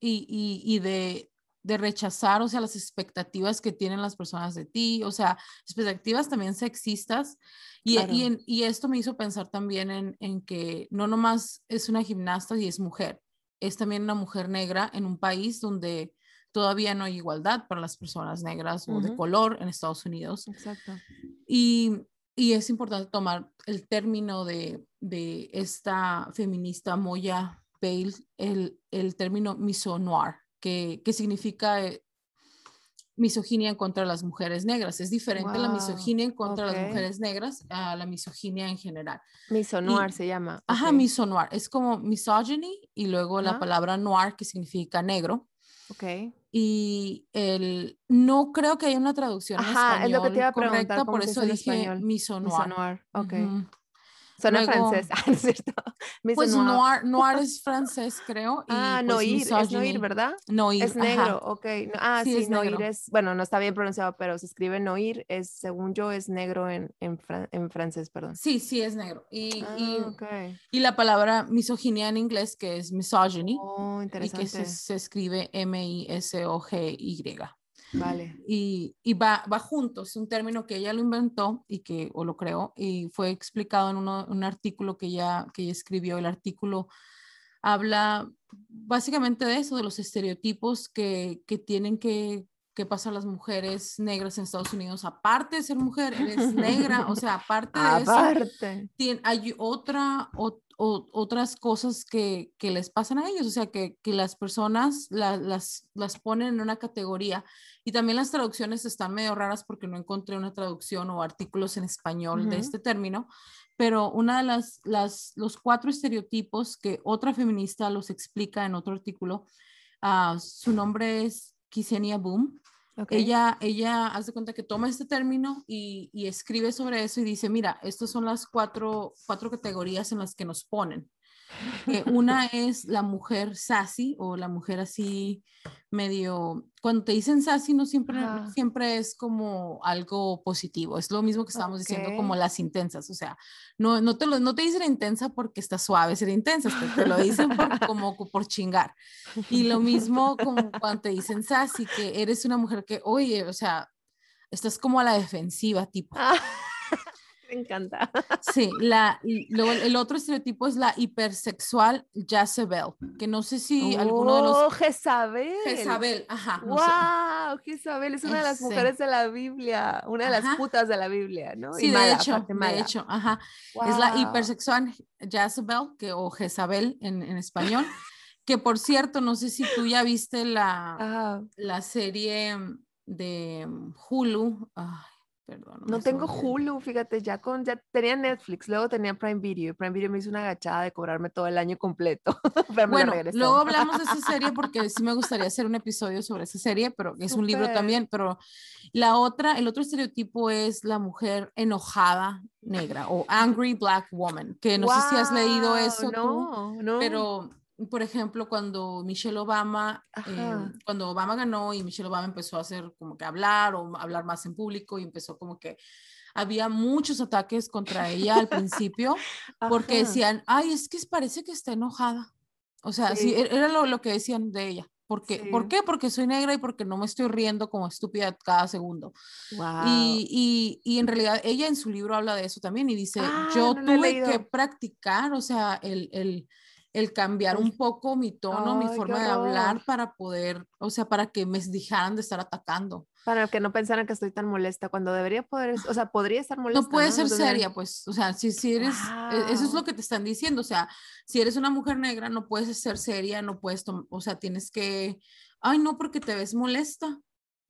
y, y, y de, de rechazar, o sea, las expectativas que tienen las personas de ti, o sea, expectativas también sexistas. Y, Claro. y, en- y esto me hizo pensar también en, en que no nomás es una gimnasta y es mujer, es también una mujer negra en un país donde todavía no hay igualdad para las personas negras o de color en Estados Unidos. Exacto. Y, y es importante tomar el término de, de esta feminista Moya Bale, el, el término misonoir, que, que significa eh, misoginia contra las mujeres negras. Es diferente la misoginia en contra las mujeres negras a la misoginia en general. Misonoir se llama. Ajá, ok. misonoir. Es como misogyny y luego la palabra noir que significa negro. Ok. Y el, no creo que haya una traducción en Ajá, es lo que te español iba a preguntar, correcta, ¿cómo por eso dije español? misonoir. Misonoir. Ok. Ujú. Suena Luego- francés, ah, ¿no es cierto? Me Pues noir. noir, es francés, creo. y, Ah, pues, noir, es misogyny. noir, ¿verdad? Noir, Es ajá. negro, ok. no- ah, Sí, sí, es noir negro. es, bueno, no está bien pronunciado, pero se escribe noir, es, según yo, es negro en, en, fran- en francés, perdón. Sí, sí, es negro. Y, Ah, y, y la palabra misoginia en inglés, que es misogyny, Oh, y que interesante. se, se escribe M-I-S-O-G-Y. Vale. y, y va, va junto, es un término que ella lo inventó y que, o lo creó, y fue explicado en uno- un artículo que ella, que ella escribió. El artículo habla básicamente de eso, de los estereotipos que, que tienen que, que pasar las mujeres negras en Estados Unidos. Aparte de ser mujer, eres negra, o sea, aparte de eso, Aparte. tien- hay otra, o- o- otras cosas que, que les pasan a ellos, o sea, que, que las personas la- las, las ponen en una categoría. Y también las traducciones están medio raras porque no encontré una traducción o artículos en español de este término, pero una de las, las, los cuatro estereotipos que otra feminista los explica en otro artículo, ah, su nombre es Ksenia Boom, ella, ella hace cuenta que toma este término y, y escribe sobre eso y dice, mira, estas son las cuatro, cuatro categorías en las que nos ponen. Eh, una es la mujer sassy o la mujer así medio, cuando te dicen sassy no siempre, siempre es como algo positivo, es lo mismo que estábamos diciendo como las intensas, o sea, no, no, te, lo, no te dicen intensa porque está suave ser intensa, te, te lo dicen por, como por chingar. Y lo mismo como cuando te dicen sassy, que eres una mujer que, oye, o sea, estás como a la defensiva, tipo. Ah, me encanta. Sí, la, luego el, otro estereotipo es la hipersexual Jezebel, que no sé si alguno de Oh, los... Jezabel. Jezabel, ajá. no sé. Wow, Jezabel es una de las mujeres de la Biblia, una de las putas de la Biblia, ¿no? Sí, Y de mala, hecho, de hecho, ajá. Es la hipersexual Jezebel, que, o Jezabel en, en español, que por cierto, no sé si tú ya viste la, Ajá. la serie de Hulu. Ay, perdón. No tengo. Hulu, fíjate, ya con, ya tenía Netflix, luego tenía Prime Video, y Prime Video me hizo una agachada de cobrarme todo el año completo, pero Bueno, luego hablamos de esa serie porque sí me gustaría hacer un episodio sobre esa serie, pero es un libro también, pero la otra, el otro estereotipo es la mujer enojada negra o angry black woman, que no sé si has leído eso tú, no, no. pero por ejemplo, cuando Michelle Obama, eh, cuando Obama ganó y Michelle Obama empezó a hacer como que hablar o hablar más en público y empezó como que había muchos ataques contra ella al principio porque Ajá. decían, ay, es que parece que está enojada. O sea, sí, Sí. e- era lo, lo que decían de ella. Porque, ¿Por Sí. qué? Porque soy negra y porque no me estoy riendo como estúpida cada segundo. Guau. Y, y, y en realidad ella en su libro habla de eso también y dice, Ah, yo no tuve que practicar, o sea, el, el, el cambiar un poco mi tono, mi Ay, qué forma de hablar para poder, o sea, para que me dejaran de estar atacando. Para que no pensaran que estoy tan molesta cuando debería poder, o sea, podría estar molesta. No puedes ser Debería- seria, pues, o sea, si, si eres, e- eso es lo que te están diciendo, o sea, si eres una mujer negra, no puedes ser seria, no puedes, o sea, tienes que, ay, no, porque te ves molesta.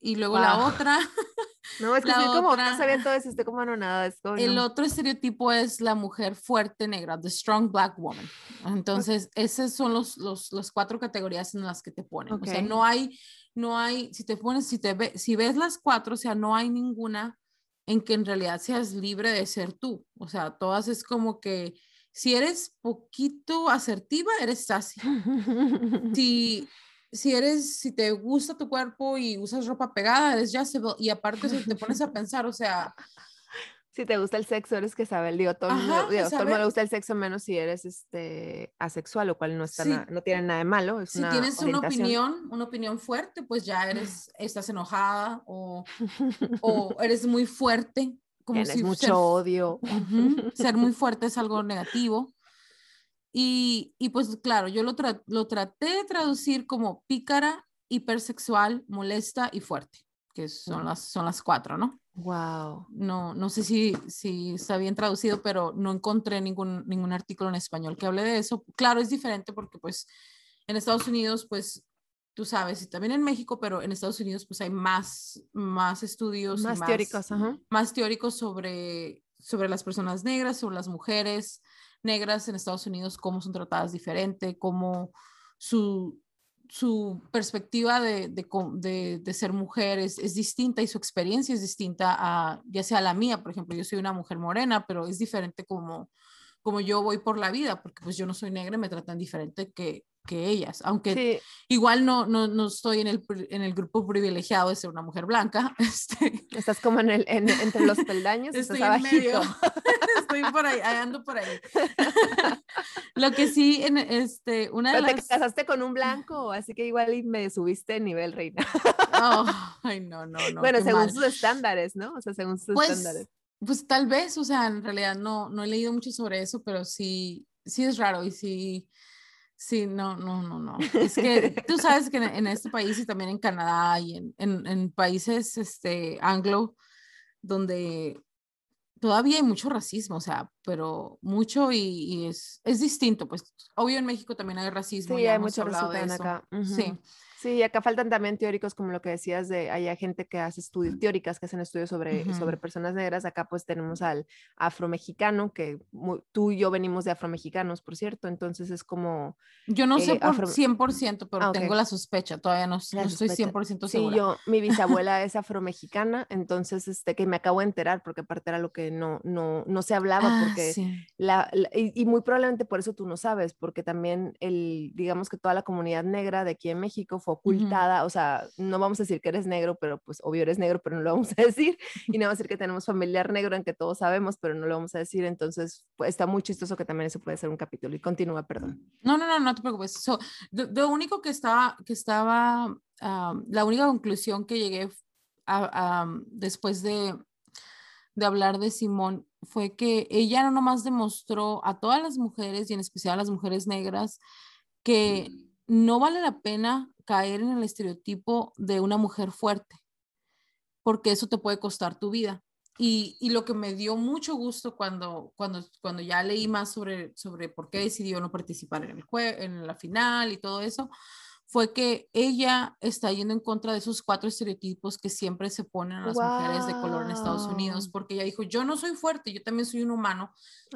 Y luego la Guau. otra, No, es que la como, otra- no sabía todo eso, estoy como anonada. Es como, el no. otro estereotipo es la mujer fuerte negra, the strong black woman. Entonces, esas son los, los, las cuatro categorías en las que te ponen. O sea, no hay, no hay, si te pones, si te ve, si ves las cuatro, o sea, no hay ninguna en que en realidad seas libre de ser tú. O sea, todas es como que si eres poquito asertiva, eres sassy. Si, si eres, si te gusta tu cuerpo y usas ropa pegada, eres Jezebel. Y aparte, si te pones a pensar, o sea, Si te gusta el sexo, eres que sabe, digo, todo Ajá, digo, todo el mundo le gusta el sexo menos si eres este asexual, lo cual no está Sí. na- no tiene nada de malo, es si una tienes una opinión, una opinión fuerte, pues ya eres, estás enojada o, o eres muy fuerte. Como Tienes si mucho ser, odio. Ujú, ser muy fuerte es algo negativo. Y, y pues claro, yo lo, tra- lo traté de traducir como pícara, hipersexual, molesta y fuerte, que son, las, son las cuatro, ¿no? Wow. No, no sé si, si está bien traducido, pero no encontré ningún, ningún artículo en español que hable de eso. Claro, es diferente porque pues en Estados Unidos, pues tú sabes, y también en México, pero en Estados Unidos pues hay más, más estudios. y Más teóricos, ajá. más teóricos sobre, sobre las personas negras, sobre las mujeres negras en Estados Unidos, cómo son tratadas diferente, cómo su, su perspectiva de, de, ser mujer es, es distinta y su experiencia es distinta a, ya sea la mía, por ejemplo, yo soy una mujer morena, pero es diferente como, como yo voy por la vida, porque pues yo no soy negra y me tratan diferente que, que ellas, aunque igual no, no, no, estoy en el, en el grupo privilegiado de ser una mujer blanca. Este, estás como en el, entre los peldaños, estoy estás en medio. estoy por ahí, ando por ahí. Lo que sí, en este, una de Pero te casaste con un blanco, así que igual me subiste nivel reina. Oh, ay, no, no, no. Bueno, según sus estándares, ¿no? O sea, según sus pues, estándares. Pues tal vez, o sea, en realidad no, no he leído mucho sobre eso, pero sí, sí es raro y sí, sí, no, no, no, no. Es que tú sabes que en, este país y también en Canadá y en, en, en países este, anglo, donde todavía hay mucho racismo, o sea, pero mucho y, es, es distinto, pues obvio en México también hay racismo. Sí, hay mucho racismo acá. Sí. Sí, acá faltan también teóricos como lo que decías de, hay gente que hace estudios, teóricas que hacen estudios sobre, sobre personas negras. Acá pues tenemos al afromexicano, que tú y yo venimos de afromexicanos, por cierto, entonces es como... Yo no sé eh, por 100%, pero ah, tengo la sospecha, todavía no, no estoy 100% segura. Sí, yo, mi bisabuela es afromexicana, entonces este, que me acabo de enterar, porque aparte era lo que no, no, no se hablaba, ah, porque la, y, y muy probablemente por eso tú no sabes, porque también el, digamos que toda la comunidad negra de aquí en México fue ocultada, o sea, no vamos a decir que eres negro, pero pues obvio eres negro, pero no lo vamos a decir, y no vamos a decir que tenemos familiar negro en que todos sabemos, pero no lo vamos a decir, entonces pues, está muy chistoso que también eso puede ser un capítulo, y continúa, perdón. No, no, no, no te preocupes. lo, único que estaba, que estaba, la única conclusión que llegué a, después de, de hablar de Simón fue que ella no nomás demostró a todas las mujeres y en especial a las mujeres negras que no vale la pena caer en el estereotipo de una mujer fuerte, porque eso te puede costar tu vida. Y, lo que me dio mucho gusto cuando, cuando, cuando ya leí más sobre, sobre por qué decidió no participar en, el en la final y todo eso, fue que ella está yendo en contra de esos cuatro estereotipos que siempre se ponen a las mujeres de color en Estados Unidos, porque ella dijo, yo no soy fuerte, yo también soy un humano,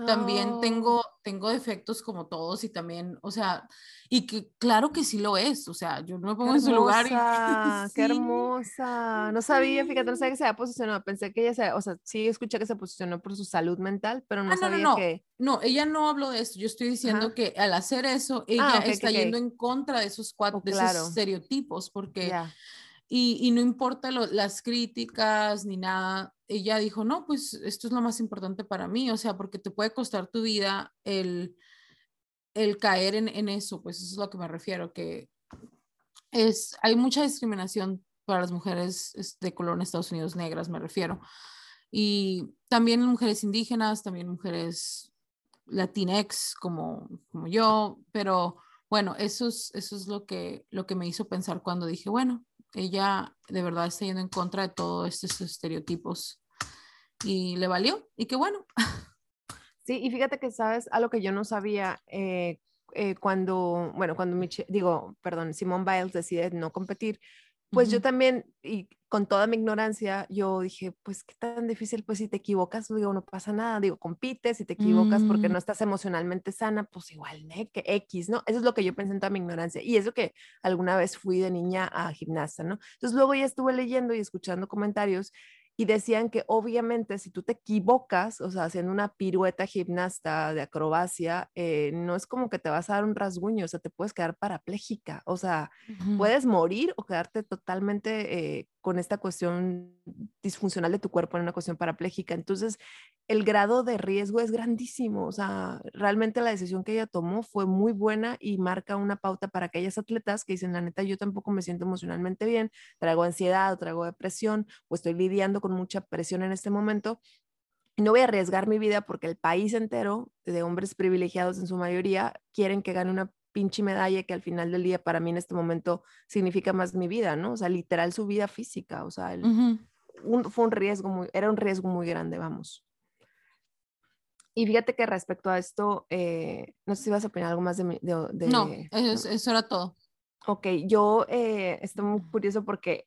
también oh. tengo, tengo defectos como todos y también, o sea, y que claro que sí lo es, o sea, yo no me pongo en su lugar. Y, Qué hermosa, no sabía, fíjate, no sabía que se había posicionado, pensé que ella se, o sea, sí escuché que se posicionó por su salud mental, pero no, ah, sabía no, que... No, ella no habló de esto, yo estoy diciendo que al hacer eso, ah, ella está yendo en contra de esos cuatro, de esos estereotipos, porque... Y, y, no importa las críticas ni nada, ella dijo, no, pues esto es lo más importante para mí, o sea, porque te puede costar tu vida el, el caer en, eso, pues eso es lo que me refiero, que es, hay mucha discriminación para las mujeres de color en Estados Unidos, negras me refiero, y también mujeres indígenas, también mujeres latinex como, como yo, pero bueno, eso es, eso es lo, que, lo que me hizo pensar cuando dije, bueno, ella de verdad está yendo en contra de todos estos estereotipos y le valió y qué bueno. Sí, y fíjate que sabes algo que yo no sabía eh, eh, cuando, bueno, cuando digo, perdón, Simone Biles decide no competir, pues yo también, y con toda mi ignorancia, yo dije, pues qué tan difícil, pues si te equivocas, digo, no pasa nada, digo, compites, si te equivocas porque mm. no estás emocionalmente sana, pues igual, ¿no? Que X, ¿no? Eso es lo que yo pensé en toda mi ignorancia y eso que alguna vez fui de niña a gimnasta, ¿no? Entonces luego ya estuve leyendo y escuchando comentarios y decían que obviamente si tú te equivocas, o sea, haciendo una pirueta gimnasta de acrobacia, eh, no es como que te vas a dar un rasguño, o sea, te puedes quedar parapléjica, o sea, puedes morir o quedarte totalmente eh, con esta cuestión disfuncional de tu cuerpo en una cuestión parapléjica. Entonces, el grado de riesgo es grandísimo. O sea, realmente la decisión que ella tomó fue muy buena y marca una pauta para aquellas atletas que dicen, la neta, yo tampoco me siento emocionalmente bien, traigo ansiedad o traigo depresión o estoy lidiando con mucha presión en este momento. No voy a arriesgar mi vida porque el país entero, de hombres privilegiados en su mayoría, quieren que gane una pinche medalla que al final del día para mí en este momento significa más mi vida, ¿no? O sea, literal su vida física, o sea, fue un riesgo muy, era un riesgo muy grande, vamos. Y fíjate que respecto a esto, eh, no sé si vas a opinar algo más de... de, no, eso, era todo. Ok, yo eh, estoy muy curioso porque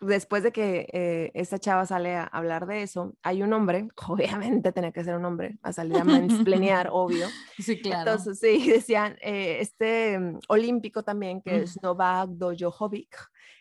después de que eh, esta chava sale a hablar de eso, hay un hombre, obviamente tenía que ser un hombre, a salir a mansplanear, obvio. Sí, claro. Entonces, sí, decían, eh, este mm, olímpico también, que es Novak Djokovic,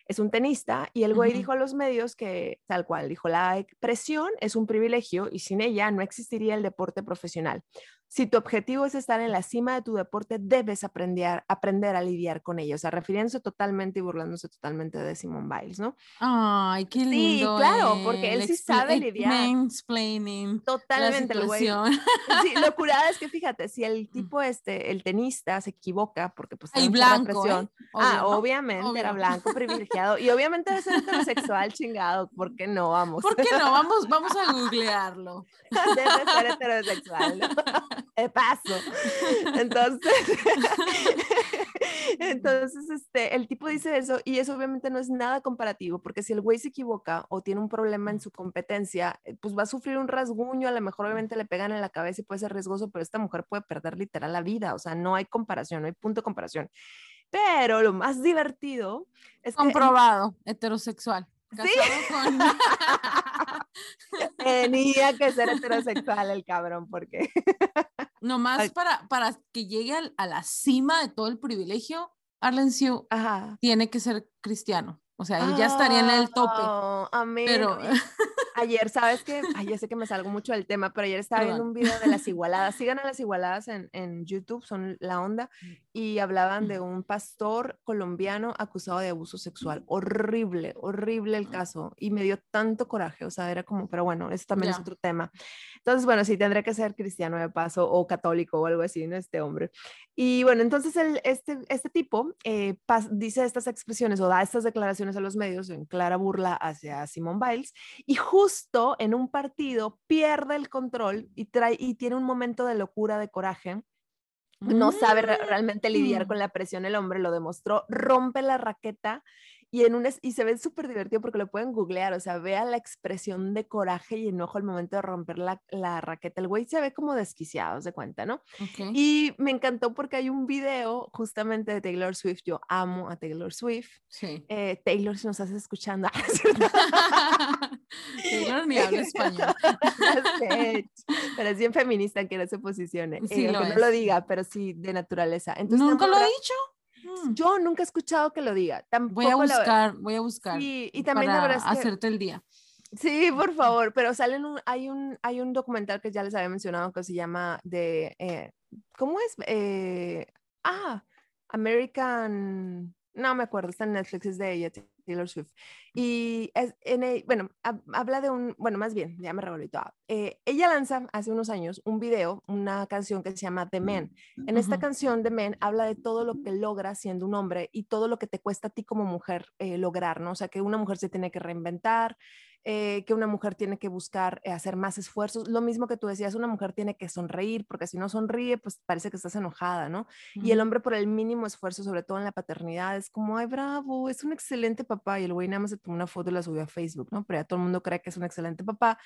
es un tenista y el güey dijo a los medios que tal cual, dijo, la presión es un privilegio y sin ella no existiría el deporte profesional. Si tu objetivo es estar en la cima de tu deporte, debes aprender, aprender a lidiar con ello. O sea, refiriéndose totalmente y burlándose totalmente de Simone Biles, ¿no? Ay, qué Sí, lindo. claro, porque él sí sabe lidiar. mansplaining la Totalmente, el güey. Sí, lo curada es que fíjate, si el tipo este, el tenista se equivoca, porque pues Y trae un chorro de blanco, presión. ¿eh? ah, Obvio, ¿no? obviamente era blanco, privilegiado. Y obviamente ser heterosexual, chingado. ¿Por qué no? Vamos. ¿Por qué no? Vamos, vamos a googlearlo. Debe ser heterosexual. ¿no? De paso. Entonces, entonces, este, el tipo dice eso y eso obviamente no es nada comparativo, porque si el güey se equivoca o tiene un problema en su competencia, eh, pues va a sufrir un rasguño, a lo mejor obviamente le pegan en la cabeza y puede ser riesgoso, pero esta mujer puede perder literal la vida, o sea, no hay comparación, no hay punto de comparación. Pero lo más divertido es que Comprobado, heterosexual. Casado Sí. con. tenía que ser heterosexual el cabrón, porque Nomás Ay. para, para que llegue al- a la cima de todo el privilegio, Arlen Siu Ajá. tiene que ser cristiano. O sea, él ya estaría en el tope. Oh, amén. Pero, Ayer, ¿sabes qué? Ay, ya sé que me salgo mucho del tema, pero ayer estaba viendo un video de las igualadas. Sigan a las igualadas en, en YouTube, son la onda, y hablaban de un pastor colombiano acusado de abuso sexual. Horrible, horrible el caso. Y me dio tanto coraje, o sea, era como, pero bueno, eso también es otro tema. Entonces, bueno, sí, tendría que ser cristiano de paso o católico o algo así, ¿no? Este hombre. Y bueno, entonces el, este, este tipo eh, pas- dice estas expresiones o da estas declaraciones a los medios en clara burla hacia Simone Biles y justo en un partido pierde el control y, trae, y tiene un momento de locura, de coraje. No sabe re- realmente lidiar Mm. con la presión el hombre, lo demostró, rompe la raqueta y, en un y se ve súper divertido porque lo pueden googlear, o sea, vea la expresión de coraje y enojo al momento de romper la, la raqueta. El güey se ve como desquiciado, se cuenta, ¿no? Ok. Y me encantó porque hay un video justamente de Taylor Swift. Yo amo a Taylor Swift. Sí. Eh, Taylor, si nos estás escuchando. Taylor ni habla español. Pero es bien feminista que no se posicione. Sí, eh, lo no lo diga, pero sí de naturaleza. Entonces, ¿Nunca lo he dicho? Yo nunca he escuchado que lo diga. Tampoco Voy a la- buscar, voy a buscar. Sí, y también para es que hacerte el día. Sí, por favor, pero salen un, hay un hay un documental que ya les había mencionado que se llama de eh, ¿cómo es? Eh, ah, American no me acuerdo, está en Netflix, es de ella, Taylor Swift. Y es, en el- bueno, hab- habla de un, bueno, más bien, ya me revolví toda. Eh, ella lanza hace unos años un video, una canción que se llama The Man. En esta canción The Man habla de todo lo que logra siendo un hombre y todo lo que te cuesta a ti como mujer eh, lograr, ¿no? O sea, que una mujer se tiene que reinventar, eh, que una mujer tiene que buscar eh, hacer más esfuerzos. Lo mismo que tú decías, una mujer tiene que sonreír, porque si no sonríe, pues parece que estás enojada, ¿no? Y el hombre por el mínimo esfuerzo, sobre todo en la paternidad, es como, ay, bravo, es un excelente papá. Y el güey nada más se tomó una foto y la subió a Facebook, ¿no? Pero ya todo el mundo cree que es un excelente papá.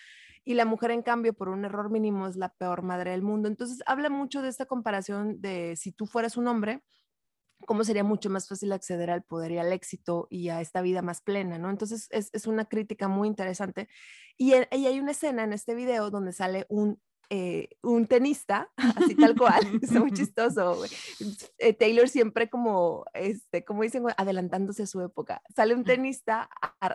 Y la mujer, en cambio, por un error mínimo, es la peor madre del mundo. Entonces, habla mucho de esta comparación de si tú fueras un hombre, cómo sería mucho más fácil acceder al poder y al éxito y a esta vida más plena, ¿no? Entonces es, es una crítica muy interesante. Y, en- y hay una escena en este video donde sale un, eh, un tenista, así tal cual, está muy chistoso. Eh, Taylor siempre como, este, como dicen, adelantándose a su época. Sale un tenista,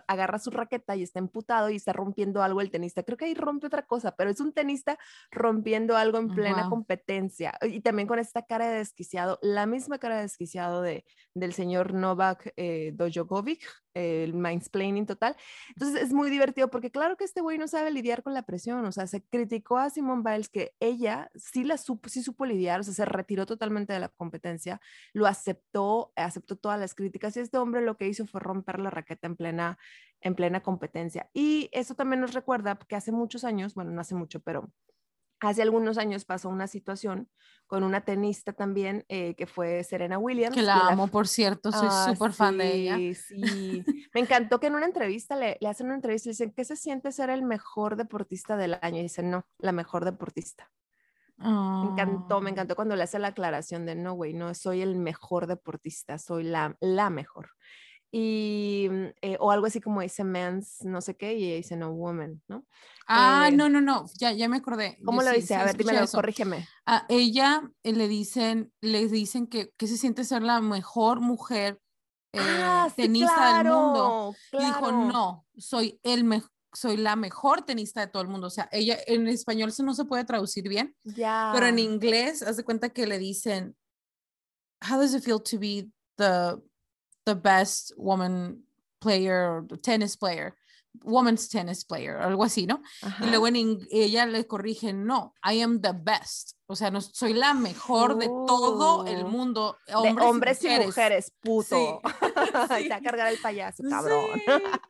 agarra su raqueta y está emputado y está rompiendo algo el tenista. Creo que ahí rompe otra cosa, pero es un tenista rompiendo algo en plena Guau. competencia y también con esta cara de desquiciado, la misma cara de desquiciado de, del señor Novak eh, el mansplaining total. Entonces es muy divertido porque claro que este güey no sabe lidiar con la presión, o sea, se criticó a Simone Biles que ella sí la supo, sí supo lidiar, o sea, se retiró totalmente de la competencia, lo aceptó, aceptó todas las críticas y este hombre lo que hizo fue romper la raqueta en plena en plena competencia. Y eso también nos recuerda que hace muchos años, bueno, no hace mucho, pero hace algunos años pasó una situación con una tenista también eh, que fue Serena Williams. Que la amo, por cierto, soy Ah, súper fan de ella. Sí. Me encantó que en una entrevista le, le hacen una entrevista y le dicen, ¿qué se siente ser el mejor deportista del año? Y dicen, no, la mejor deportista. Me encantó, me Ah. encantó cuando le hace la aclaración de, no, güey, no soy el mejor deportista, soy la, la mejor. Y, mm, eh, o algo así como dice man's, no sé qué, y ella dice, no, woman, ¿no? Ah, Eh, no, no, no, ya, ya me acordé. ¿Cómo Yo lo sí- dice? sí A ver, dímelo, eso. corrígeme. A ella eh, le dicen, le dicen que, que se siente ser la mejor mujer eh, Ah, sí, tenista del mundo. claro, Y dijo, claro. no, soy el me- soy la mejor tenista de todo el mundo. O sea, ella en español eso no se puede traducir bien, Ya. pero en inglés, haz de cuenta que le dicen, how does it feel to be the, the best woman player or tennis player, woman's tennis player, algo así, ¿no? Ajá. Y luego en ella le corrige, no, I am the best. O sea, no, soy la mejor de todo el Oh. mundo, De hombres, y mujeres. y mujeres, puto. Sí. Va a cargar el payaso, cabrón.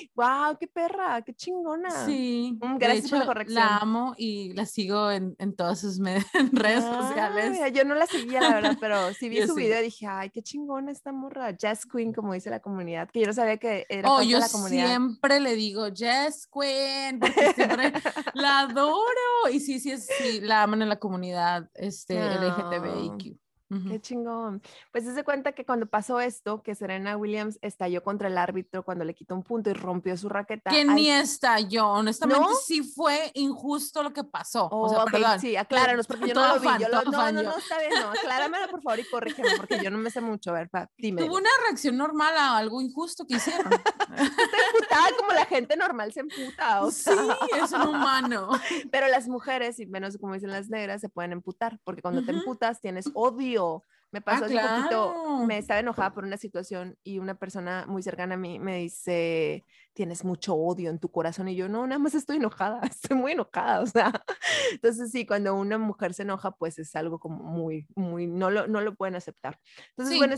Sí. wow, qué perra, qué chingona. Sí, Mm, gracias por la hecho, corrección. La amo y la sigo en, en todas sus redes Ah, sociales. mira, yo no la seguía, la verdad, pero sí vi Yo su sí. video y dije, ay, qué chingona esta morra. Jazz Queen, como dice la comunidad, que yo no sabía que era Oh, parte yo de la comunidad. siempre le digo Jess Queen, porque siempre la adoro. Y sí, sí, sí, la aman en la comunidad este, LGTBIQ. Qué chingón. Pues se cuenta que cuando pasó esto, que Serena Williams estalló contra el árbitro cuando le quitó un punto y rompió su raqueta. Que ni estalló. Honestamente, ¿No? sí fue injusto lo que pasó. Oh, o sea, ok, perdón. sí, acláranos, porque yo no lo vi. fan, yo lo- toda no, no, no, está bien, no, acláramelo por favor y corrígeme, porque yo no me sé mucho. A ver, dime. Tuvo una reacción normal a algo injusto que hicieron. Emputada como la gente normal se emputa, o sí, es un humano. pero las mujeres, y menos como dicen las negras, se pueden emputar, porque cuando te emputas tienes odio. Me pasó Ah, hace poquito, claro. me estaba enojada por una situación y una persona muy cercana a mí me dice, tienes mucho odio en tu corazón y yo no, nada más estoy enojada, estoy muy enojada, o sea, entonces sí, cuando una mujer se enoja, pues es algo como muy, muy, no lo, no lo pueden aceptar. Entonces, Sí. bueno,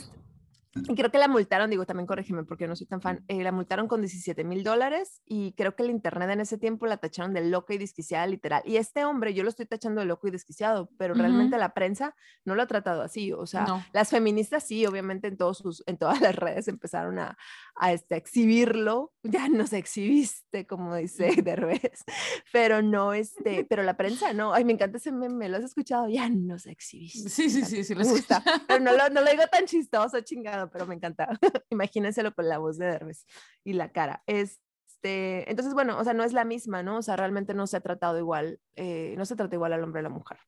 creo que la multaron, digo, también corrígeme porque yo no soy tan fan, eh, la multaron con 17 mil dólares y creo que el internet en ese tiempo la tacharon de loca y desquiciada literal. Y este hombre, yo lo estoy tachando de loco y desquiciado, pero realmente la prensa no lo ha tratado así, o sea, No. las feministas sí, obviamente en, todos sus, en todas las redes empezaron a, a este, exhibirlo, ya nos exhibiste, como dice Derbez, pero no, este, pero la prensa no, ay, me encanta ese meme, ¿lo has escuchado? Ya nos exhibiste. Sí, sí, sí, sí, me gusta, pero no lo, no lo digo tan chistoso, chingado, pero me encanta. Imagínenselo con la voz de Derbez y la cara. Este, entonces, bueno, o sea, no es la misma, ¿no? O sea, realmente no se ha tratado igual, eh, no se trata igual al hombre y a la mujer.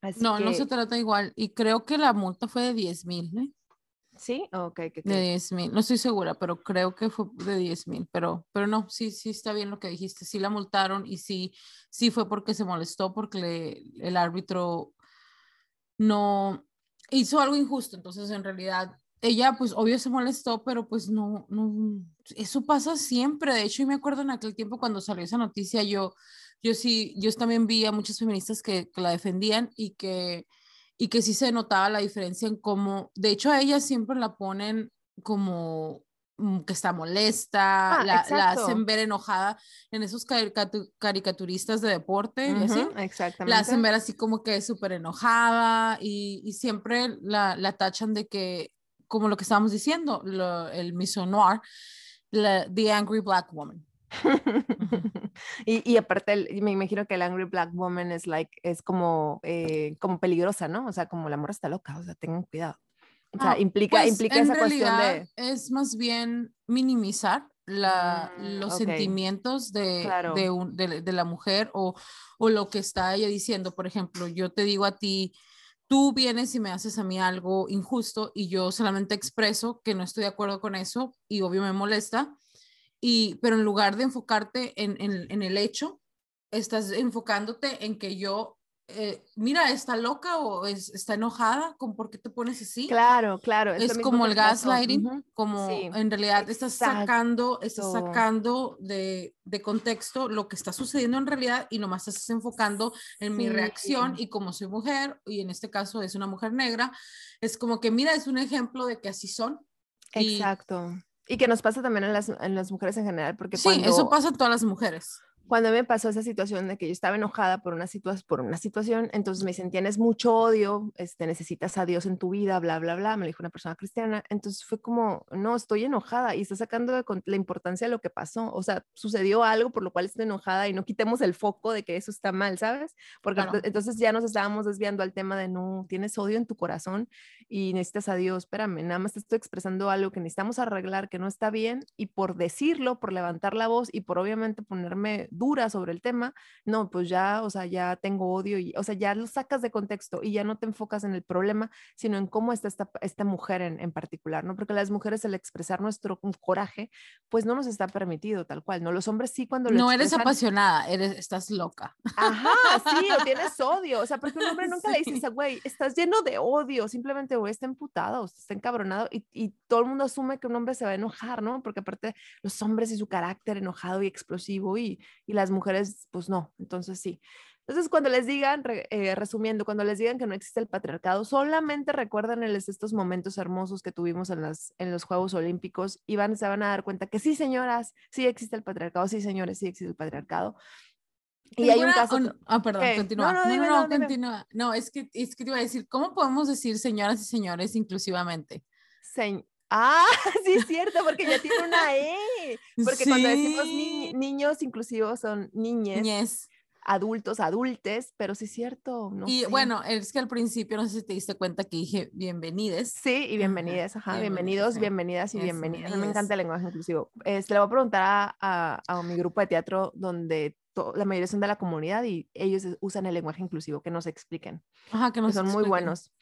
Así No, no que- se trata igual. Y creo que la multa fue de 10 mil, ¿eh? ¿Sí? Ok, ok, ok. De 10 mil. No estoy segura, pero creo que fue de 10 mil. Pero, pero no, sí, sí está bien lo que dijiste. Sí la multaron y sí, sí fue porque se molestó, porque le- el árbitro no hizo algo injusto. Entonces, en realidad, ella, pues, obvio se molestó, pero pues no, no, eso pasa siempre. De hecho, y me acuerdo en aquel tiempo cuando salió esa noticia, yo, yo sí, yo también vi a muchas feministas que, que la defendían y que, y que sí se notaba la diferencia en cómo, de hecho, a ella siempre la ponen como que está molesta, Ah, la, la hacen ver enojada en esos caricatu- caricaturistas de deporte y así Ujú, exactamente. la hacen ver así como que súper enojada y, y siempre la, la tachan de que, como lo que estábamos diciendo, lo- el miso noir, la, the angry black woman. y, y aparte, el- me imagino que el Angry Black Woman es like, es como, eh, como peligrosa, ¿no? O sea, como la morra está loca, o sea, tengan cuidado. O sea, Ah, implica, pues, implica en esa cuestión de. Es más bien minimizar la, Mm, los sentimientos de, Claro. de, un- de- de la mujer o, o lo que está ella diciendo. Por ejemplo, yo te digo a ti, tú vienes y me haces a mí algo injusto y yo solamente expreso que no estoy de acuerdo con eso y obvio me molesta. Y, pero en lugar de enfocarte en, en- en el hecho, estás enfocándote en que yo, eh, mira, está loca o es- está enojada, ¿con por qué te pones así? Claro, claro. es como el gaslighting, Ujú, como sí, en realidad estás sacando, estás exacto. sacando de, de contexto lo que está sucediendo en realidad y nomás estás enfocando en mi Sí. reacción y como soy mujer, y en este caso es una mujer negra, es como que mira, es un ejemplo de que así son. Y- Exacto. Y que nos pasa también en las, en las mujeres en general, porque Sí, cuando, eso pasa a todas las mujeres. Cuando me pasó esa situación de que yo estaba enojada por una, situa- por una situación, entonces me dicen, tienes mucho odio, este, necesitas a Dios en tu vida, bla, bla, bla, me lo dijo una persona cristiana, entonces fue como, no, estoy enojada y está sacando de la importancia de lo que pasó, o sea, sucedió algo por lo cual estoy enojada y no quitemos el foco de que eso está mal, ¿sabes? Porque Claro. entonces ya nos estábamos desviando al tema de, no, tienes odio en tu corazón y necesitas a Dios, espérame, nada más te estoy expresando algo que necesitamos arreglar, que no está bien, y por decirlo, por levantar la voz y por obviamente ponerme dura sobre el tema, no, pues ya, o sea, ya tengo odio, y, o sea, ya lo sacas de contexto y ya no te enfocas en el problema, sino en cómo está esta, esta mujer en, en particular, ¿no? Porque las mujeres el expresar nuestro coraje, pues no nos está permitido tal cual, ¿no? Los hombres sí cuando lo No eres expresan- apasionada, eres, estás loca. Ajá, sí, o tienes odio. O sea, porque un hombre nunca le dices, güey, estás lleno de odio. Simplemente, güey, está emputado, está encabronado. Y, y todo el mundo asume que un hombre se va a enojar, ¿no? Porque aparte, los hombres y su carácter enojado y explosivo, y, y las mujeres, pues no. Entonces, sí. Entonces, cuando les digan, re- eh, resumiendo, cuando les digan que no existe el patriarcado, solamente recuérdenles estos momentos hermosos que tuvimos en, las, en los Juegos Olímpicos y van, se van a dar cuenta que sí, señoras, sí existe el patriarcado, sí, señores, sí existe el patriarcado. Y hay un caso... un- ah, perdón, ¿Qué? continúa. No, No, no, no, dime, no, no, continúa. No, es que, es que te iba a decir, ¿cómo podemos decir señoras y señores inclusivamente? Señ- Ah, sí es cierto, porque ya tiene una E. Porque cuando decimos ni- Sí. niños inclusivos son niñes, adultos, adultes, pero sí es cierto. No y sé. bueno, es que al principio no sé si te diste cuenta que dije bienvenides. Sí, y bienvenidas, ajá, bienvenidos, sí. bienvenidas y bienvenidas. Me encanta el lenguaje inclusivo. Este, le voy a preguntar a, a- a mi grupo de teatro donde la mayoría son de la comunidad y ellos usan el lenguaje inclusivo, que nos expliquen. Ajá, que que nos son muy expliquen. buenos.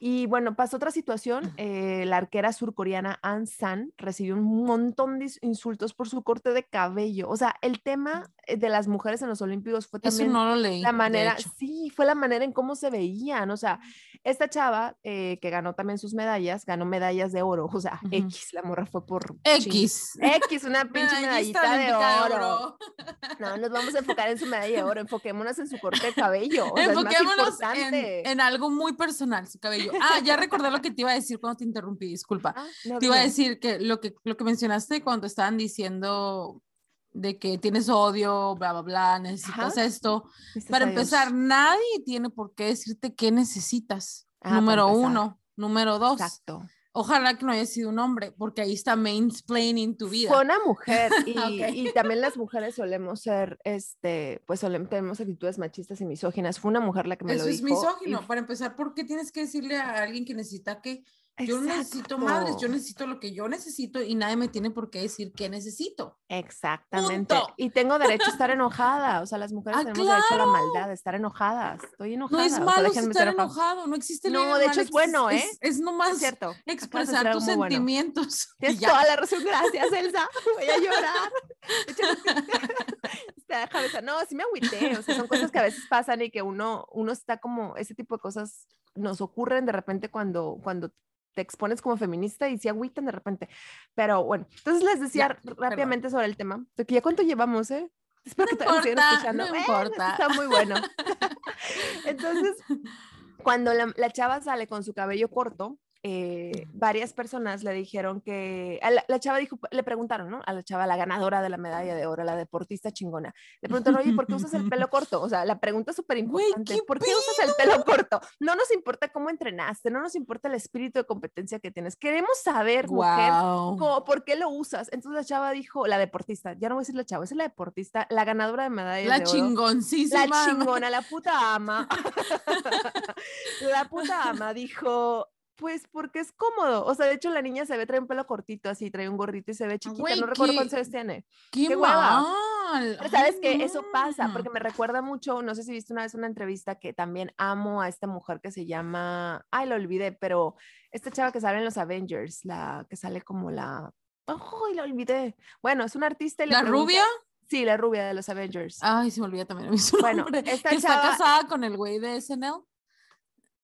Y bueno, pasó otra situación. eh, la arquera surcoreana An San recibió un montón de ins- insultos por su corte de cabello. O sea, el tema eh, de las mujeres en los Olímpicos fue Eso también no lo leí. la manera, sí, fue la manera en cómo se veían. O sea, esta chava eh, que ganó también sus medallas, ganó medallas de oro. O sea. X, la morra fue por ching- X. X, una pinche medallita de oro. No, nos vamos a enfocar en su medalla de oro, enfoquémonos en su corte de cabello. O sea, es más Enfoquémonos en algo muy personal, su cabello. Ah, ya recordé lo que te iba a decir cuando te interrumpí, disculpa. Ah, no, Te iba a decir que lo que, lo que mencionaste cuando estaban diciendo de que tienes odio, bla, bla, bla, necesitas Ajá. esto. Para Dios. empezar, nadie tiene por qué decirte qué necesitas. Ah, Número uno. Número dos. Exacto. Ojalá que no haya sido un hombre, porque ahí está mansplaining tu vida. Fue una mujer y, Ok. y también las mujeres solemos ser, este, pues solemos, tenemos actitudes machistas y misóginas. Fue una mujer la que me Eso lo es dijo. y misógino. Para empezar, ¿por qué tienes que decirle a alguien que necesita que yo no necesito Exacto. madres, yo necesito lo que yo necesito y nadie me tiene por qué decir qué necesito? Exactamente. Punto. Y tengo derecho a estar enojada. O sea, las mujeres Ah, tenemos derecho a la claro. maldad, de estar enojadas. Estoy enojada. No es o sea, malo estar enojado, no existe No, de hecho mal, es bueno, ¿eh? Es, es nomás Es cierto. expresar tus bueno. sentimientos. y Tienes toda la razón, gracias, Elsa. Voy a llorar. De hecho. No, sí me agüité. O sea, son cosas que a veces pasan y que uno, uno está como, ese tipo de cosas nos ocurren de repente cuando, cuando te expones como feminista y se agüitan de repente. Pero bueno, entonces les decía Ya, rápidamente sobre el tema. De que ya cuánto llevamos, ¿eh? Espero que No sigan importa, escuchando. no Bueno, importa. Está muy bueno. Entonces, cuando la, la chava sale con su cabello corto, eh, varias personas le dijeron que, a la, la chava dijo, le preguntaron, ¿no? A la chava, la ganadora de la medalla de oro, la deportista chingona, le preguntaron, oye, ¿por qué usas el pelo corto? O sea, la pregunta es súper importante, ¿qué ¿por qué usas el pelo corto? No nos importa cómo entrenaste, no nos importa el espíritu de competencia que tienes, queremos saber, mujer, Wow. ¿Cómo- ¿Por qué lo usas? Entonces la chava dijo, la deportista, ya no voy a decir la chava, es la deportista, la ganadora de medallas La de oro. chingoncísima. La chingona, la puta ama. la puta ama dijo, pues porque es cómodo. O sea, de hecho la niña se ve, trae un pelo cortito así, trae un gorrito y se ve chiquita. güey, no recuerdo cuántos tiene. ¡Qué, qué hueva. mal! Pero sabes Ay, que eso pasa, no. porque me recuerda mucho, no sé si viste una vez una entrevista que también amo a esta mujer que se llama, ay, lo olvidé, pero esta chava que sale en los Avengers, la que sale como la, ay, lo olvidé. Bueno, es una artista y ¿La pregunta- rubia? Sí, la rubia de los Avengers. Ay, se me olvida también a mí su Bueno, nombre. esta está chava- casada con el güey de SNL.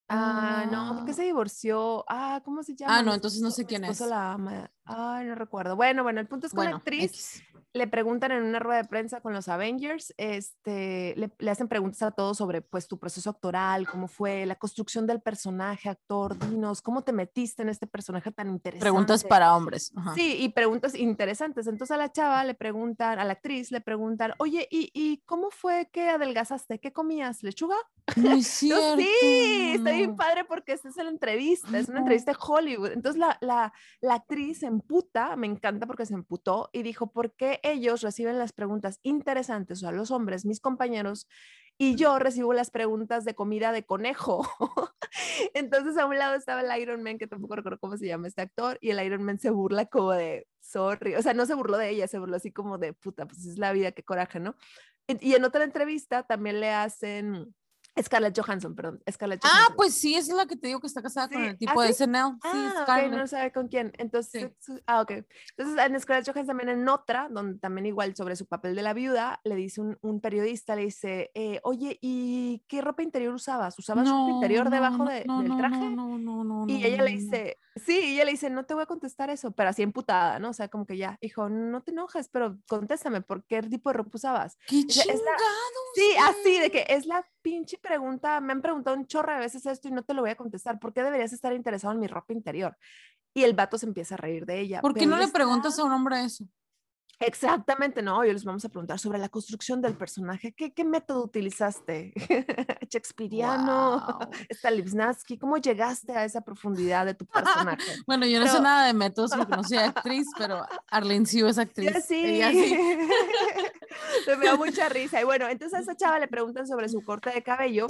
Ah, no, porque se divorció. Ah, ¿cómo se llama? Ah, no, entonces no sé quién es. la ama. Ay, no recuerdo. Bueno, bueno, el punto es que una Bueno, actriz X. le preguntan en una rueda de prensa con los Avengers, este, le, le hacen preguntas a todos sobre pues tu proceso actoral, cómo fue la construcción del personaje, actor, dinos, cómo te metiste en este personaje tan interesante. Preguntas para hombres. Ajá. Sí, y preguntas interesantes. Entonces a la chava le preguntan, a la actriz le preguntan, oye, ¿y, y cómo fue que adelgazaste? ¿Qué comías? ¿Lechuga? Yo cierto. sí, está bien padre porque esta es la entrevista, es una entrevista de Hollywood. Entonces la, la, la actriz se emputa, me encanta porque se emputó y dijo, ¿por qué ellos reciben las preguntas interesantes, o sea, los hombres, mis compañeros, y yo recibo las preguntas de comida de conejo? Entonces a un lado estaba el Iron Man, que tampoco recuerdo cómo se llama este actor, y el Iron Man se burla como de, sorry, o sea, no se burló de ella, se burló así como de, puta, pues es la vida, qué coraje, ¿no? Y en otra entrevista también le hacen Scarlett Johansson, perdón. Scarlett ah, Johansson. Ah, pues sí, es la que te digo que está casada con el tipo ¿Ah, de SNL. Sí, ah, Scarlett. no sabe con quién. Entonces, ah, ok. Entonces, en Scarlett Johansson también en otra, donde también igual sobre su papel de la viuda, le dice un, periodista, le dice, eh, oye, ¿y qué ropa interior usabas? ¿Usabas ropa interior debajo de, del traje? No, no, no, Y ella le dice, sí, y ella le dice, no te voy a contestar eso, pero así emputada, ¿no? O sea, como que ya, dijo, no te enojes, pero contéstame, ¿por qué tipo de ropa usabas? ¡Qué chingado! Sí, así, de que es la pinche pregunta, me han preguntado un chorro de veces esto y no te lo voy a contestar. ¿Por qué deberías estar interesado en mi ropa interior? Y el vato se empieza a reír de ella. ¿Por qué no le preguntas a un hombre eso? Exactamente, no, hoy les vamos a preguntar sobre la construcción del personaje. ¿Qué, qué método utilizaste? ¿Shakespeareano? Wow. ¿Stanislavski? ¿Cómo llegaste a esa profundidad de tu personaje? bueno, yo no sé nada de métodos porque no soy actriz, pero Arlene sí es actriz. sí. sí. me da mucha risa. Y bueno, entonces a esa chava le preguntan sobre su corte de cabello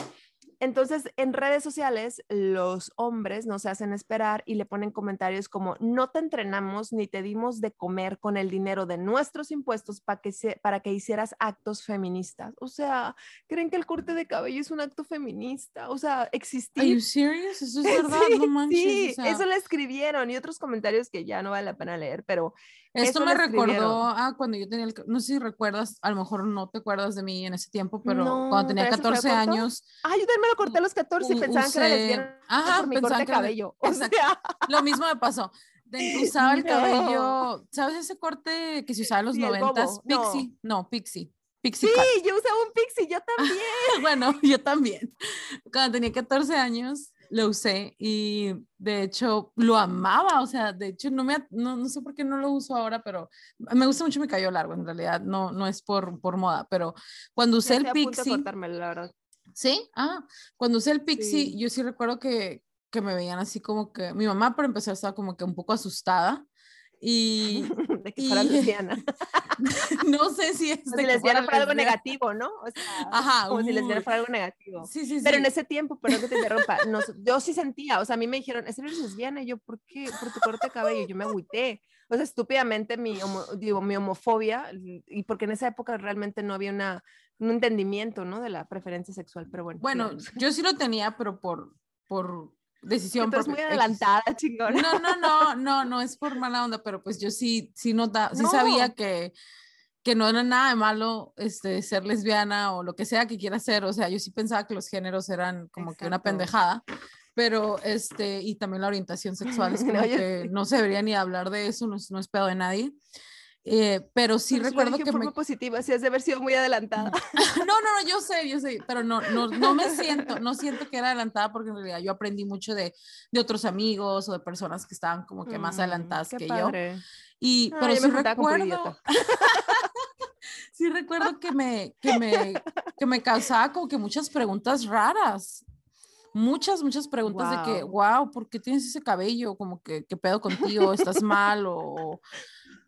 entonces, en redes sociales, los hombres no se hacen esperar y le ponen comentarios como, no te entrenamos ni te dimos de comer con el dinero de nuestros impuestos para que, para que hicieras actos feministas. O sea, ¿creen que el corte de cabello es un acto feminista? O sea, existir... ¿Are you serious? Eso es verdad, no manches. Sí, eso lo escribieron y otros comentarios que ya no vale la pena leer, pero esto me recordó a cuando yo tenía el, no sé si recuerdas, a lo mejor no te acuerdas de mí en ese tiempo, pero cuando tenía 14 años. Ah, yo también me lo corté a los 14 y pensaban que era lesbiana Ajá, por mi corte de cabello. Lo mismo me pasó. usaba el cabello, ¿sabes ese corte que se usaba en los 90 Pixie, no, Pixie. Pixie sí, yo usaba un pixie, yo también. bueno, yo también. Cuando tenía 14 años, lo usé y de hecho lo amaba, o sea, de hecho no me, no, no sé por qué no lo uso ahora, pero me gusta mucho mi cabello largo, en realidad no, no es por, por moda, pero cuando usé el pixie... Sí, ah, cuando usé el pixie, yo sí recuerdo que, que me veían así como que, mi mamá por empezar estaba como que un poco asustada y, de que fuera lesbiana. no sé si es de si lesbiana fuera algo negativo, ¿no? O sea, Ajá, como si lesbiana fuera algo negativo. Sí, sí, Pero en ese tiempo, perdón que te interrumpa, yo sí sentía, o sea, a mí me dijeron, ¿es lesbiana? Y yo, ¿por qué? Por tu corte de cabello. Yo me agüité. O sea, estúpidamente mi, digo, mi homofobia, y porque en esa época realmente no había una, un entendimiento, ¿no? De la preferencia sexual, pero bueno. Bueno, yo sí lo tenía, pero por, por decisión. Pero es muy adelantada, chingona. No, no, no, no, no es por mala onda, pero pues yo sí, sí nota, sí sabía que, que no era nada de malo este, ser lesbiana o lo que sea que quiera ser, o sea, yo sí pensaba que los géneros eran como que una pendejada, pero este, y también la orientación sexual es como que no se debería ni hablar de eso, no, no es pedo de nadie. Eh, pero sí recuerdo que forma me... positiva, sí has de haber sido muy adelantada. no, no, no, yo sé, yo sé, pero no, no, no me siento, no siento que era adelantada porque en realidad yo aprendí mucho de, de otros amigos o de personas que estaban como que más mm, adelantadas que yo. Y, pero sí recuerdo, sí recuerdo que me, que me, que me causaba como que muchas preguntas raras muchas, muchas preguntas de que, wow, ¿por qué tienes ese cabello? Como que, ¿qué pedo contigo? ¿Estás mal? O,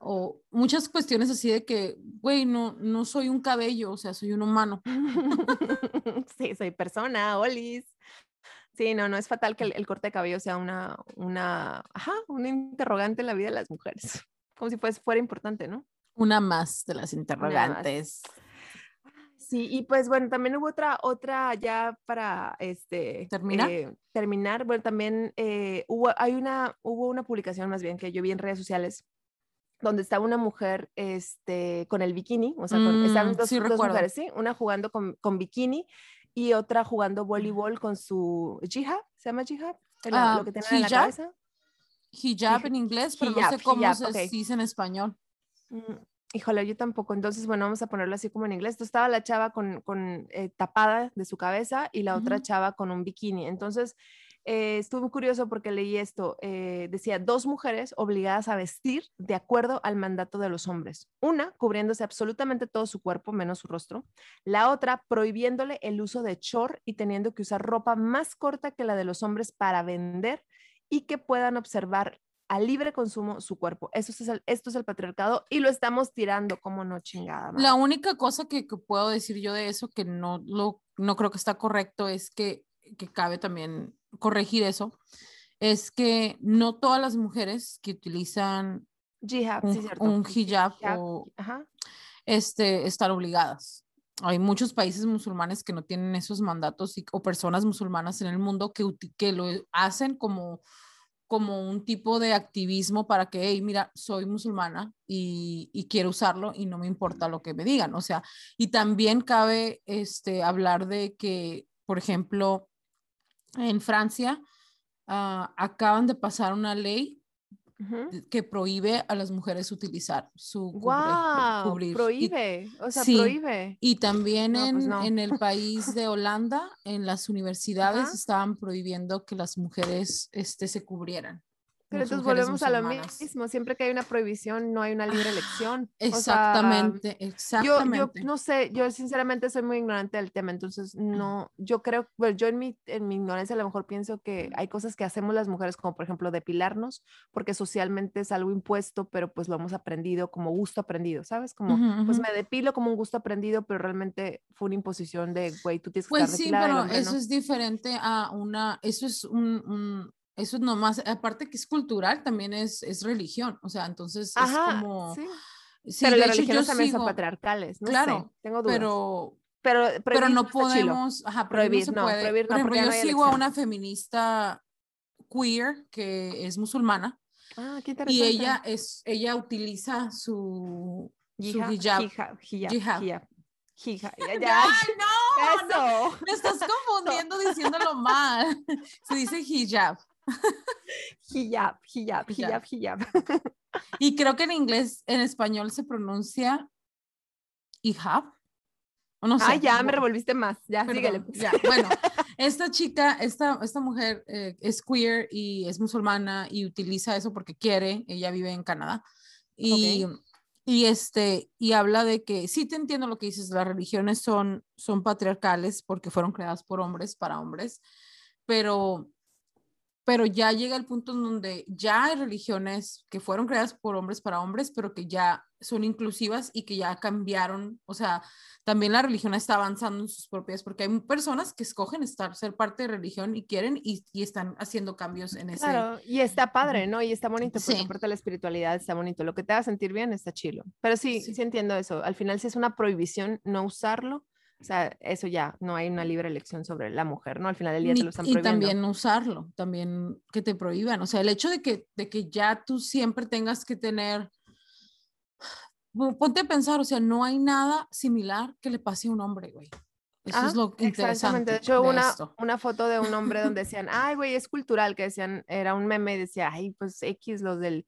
o muchas cuestiones así de que, güey, no, no soy un cabello, o sea, soy un humano. sí, soy persona, olis. Sí, no, no es fatal que el, corte de cabello sea una, una, ajá, un interrogante en la vida de las mujeres, como si fuese, fuera importante, ¿no? Una más de las interrogantes. Sí, y pues bueno, también hubo otra, otra ya para este terminar. Eh, terminar. Bueno, también eh, hubo, hay una, hubo una publicación más bien que yo vi en redes sociales donde estaba una mujer este, con el bikini, o sea, con, estaban mm, dos, mujeres, ¿sí? Una jugando con, con, bikini y otra jugando voleibol con su jihad, ¿se llama jihad? Ah, lo que tiene en la cabeza. Hijab en inglés, pero no sé cómo se dice en español. Mm, híjole, yo tampoco. Entonces, bueno, vamos a ponerlo así como en inglés. Entonces, estaba la chava con, con eh, tapada de su cabeza y la otra chava con un bikini. Entonces, eh, estuve muy curioso porque leí esto. Eh, decía, dos mujeres obligadas a vestir de acuerdo al mandato de los hombres. Una cubriéndose absolutamente todo su cuerpo, menos su rostro. La otra prohibiéndole el uso de chor y teniendo que usar ropa más corta que la de los hombres para vender y que puedan observar a libre consumo su cuerpo. Eso es el, esto es el patriarcado y lo estamos tirando como no chingada. La única cosa que, que, puedo decir yo de eso que no, lo, no creo que está correcto es que, que cabe también corregir eso, es que no todas las mujeres que utilizan un, hijab Hijab, o Ajá. este, estar obligadas. Hay muchos países musulmanes que no tienen esos mandatos y- o personas musulmanas en el mundo que, que lo hacen como, como un tipo de activismo para que, hey, mira, soy musulmana y, y quiero usarlo y no me importa lo que me digan. O sea, y también cabe este, hablar de que, por ejemplo, en Francia ah, acaban de pasar una ley que prohíbe a las mujeres utilizar su cubre- cubrir. Y- prohíbe, o sea, Sí. prohíbe. Y también No, pues en, no. en el país de Holanda, en las universidades estaban prohibiendo que las mujeres este, se cubrieran. Pero entonces volvemos a lo mismo. Siempre que hay una prohibición, no hay una libre elección. O sea, Exactamente, Yo, exactamente. yo no sé, yo sinceramente soy muy ignorante del tema, entonces no, yo creo, bueno, yo en mi, en mi ignorancia a lo mejor pienso que hay cosas que hacemos las mujeres, como por ejemplo depilarnos, porque socialmente es algo impuesto, pero pues lo hemos aprendido como gusto aprendido, ¿sabes? Como, Ujú, pues ujú. me depilo como un gusto aprendido, pero realmente fue una imposición de, güey, tú tienes que Pues estar sí, pero eso no". es diferente a una, eso es un, un- eso es nomás, aparte que es cultural, también es, es religión, o sea, entonces es Ajá, como, sí. sí, pero las religiones también son sigo- patriarcales, no claro, sé, tengo dudas. pero, pero, pero no podemos, ajá, prohibir, no puede. prohibir no, Por ejemplo, yo no sigo a elección. una feminista queer que es musulmana Ah, qué y ella es, ella utiliza su, su Hijab, hijab. hijab, hijab, Hijab. hijab, hijab, ya, ya, ¡Ay, no! no, Me estás confundiendo diciéndolo mal. Se dice hijab. Hijab, hijab, Hijab. hijab. Y creo que en inglés, en español se pronuncia hijab. O no sé. Ah, ya, me revolviste más, ya, perdón, síguele. ya, bueno, esta chica, esta, esta mujer eh, es queer y es musulmana y utiliza eso porque quiere. Ella vive en Canadá. Y, y, este, y habla de que sí te entiendo lo que dices, las religiones son, son patriarcales porque fueron creadas por hombres para hombres, pero, pero ya llega el punto en donde ya hay religiones que fueron creadas por hombres para hombres, pero que ya son inclusivas y que ya cambiaron, o sea, también la religión está avanzando en sus propias, porque hay personas que escogen estar, ser parte de religión y quieren y, y están haciendo cambios en ese... Claro, y está padre. ¿no? Y está bonito, porque Sí. aparte la espiritualidad está bonito. Lo que te haga sentir bien está chilo. Pero sí, Sí. sí, entiendo eso. Al final, si es una prohibición no usarlo, o sea, eso ya, no hay una libre elección sobre la mujer, ¿no? Al final del día te Ni- lo están y prohibiendo. también no usarlo, también que te prohíban. O sea, el hecho de que, de que ya tú siempre tengas que tener, ponte a pensar, o sea, no hay nada similar que le pase a un hombre, güey. Eso Ah, es lo Exactamente. interesante De hecho, de una, esto. una foto de un hombre donde decían, ay, güey, es cultural, que decían, era un meme y decía, ay, pues X, los del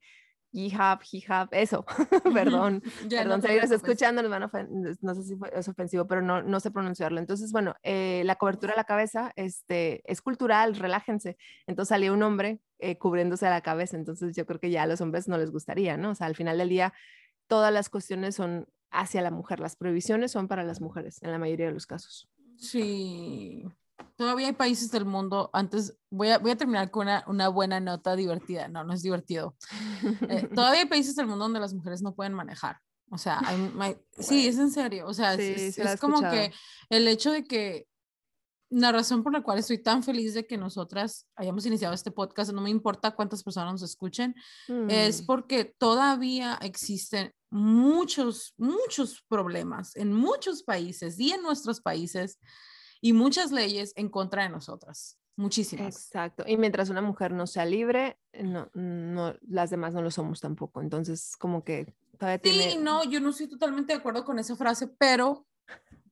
hijab, hijab, eso, perdón, Ya, no perdón, te si alguien escuchando, nos van a ofen- no sé si es ofensivo, pero no, no sé pronunciarlo. Entonces, bueno, eh, la cobertura a la cabeza este, es cultural, relájense. Entonces salía un hombre eh, cubriéndose a la cabeza, entonces yo creo que ya a los hombres no les gustaría, ¿no? O sea, al final del día, todas las cuestiones son hacia la mujer, las prohibiciones son para las mujeres, en la mayoría de los casos. Sí. Todavía hay países del mundo, antes voy a, voy a terminar con una, una buena nota divertida, no, no es divertido. Eh, todavía hay países del mundo donde las mujeres no pueden manejar. O sea, hay- hay- sí, es en serio. O sea, es- Sí, como escuchado. que el hecho de que la razón por la cual estoy tan feliz de que nosotras hayamos iniciado este podcast, no me importa cuántas personas nos escuchen, es Mm. porque todavía existen muchos, muchos problemas en muchos países y en nuestros países y muchas leyes en contra de nosotras. Muchísimas. Exacto. Y mientras una mujer no sea libre, no, no, las demás no lo somos tampoco. Entonces, como que todavía Sí, tiene... no, yo no estoy totalmente de acuerdo con esa frase, pero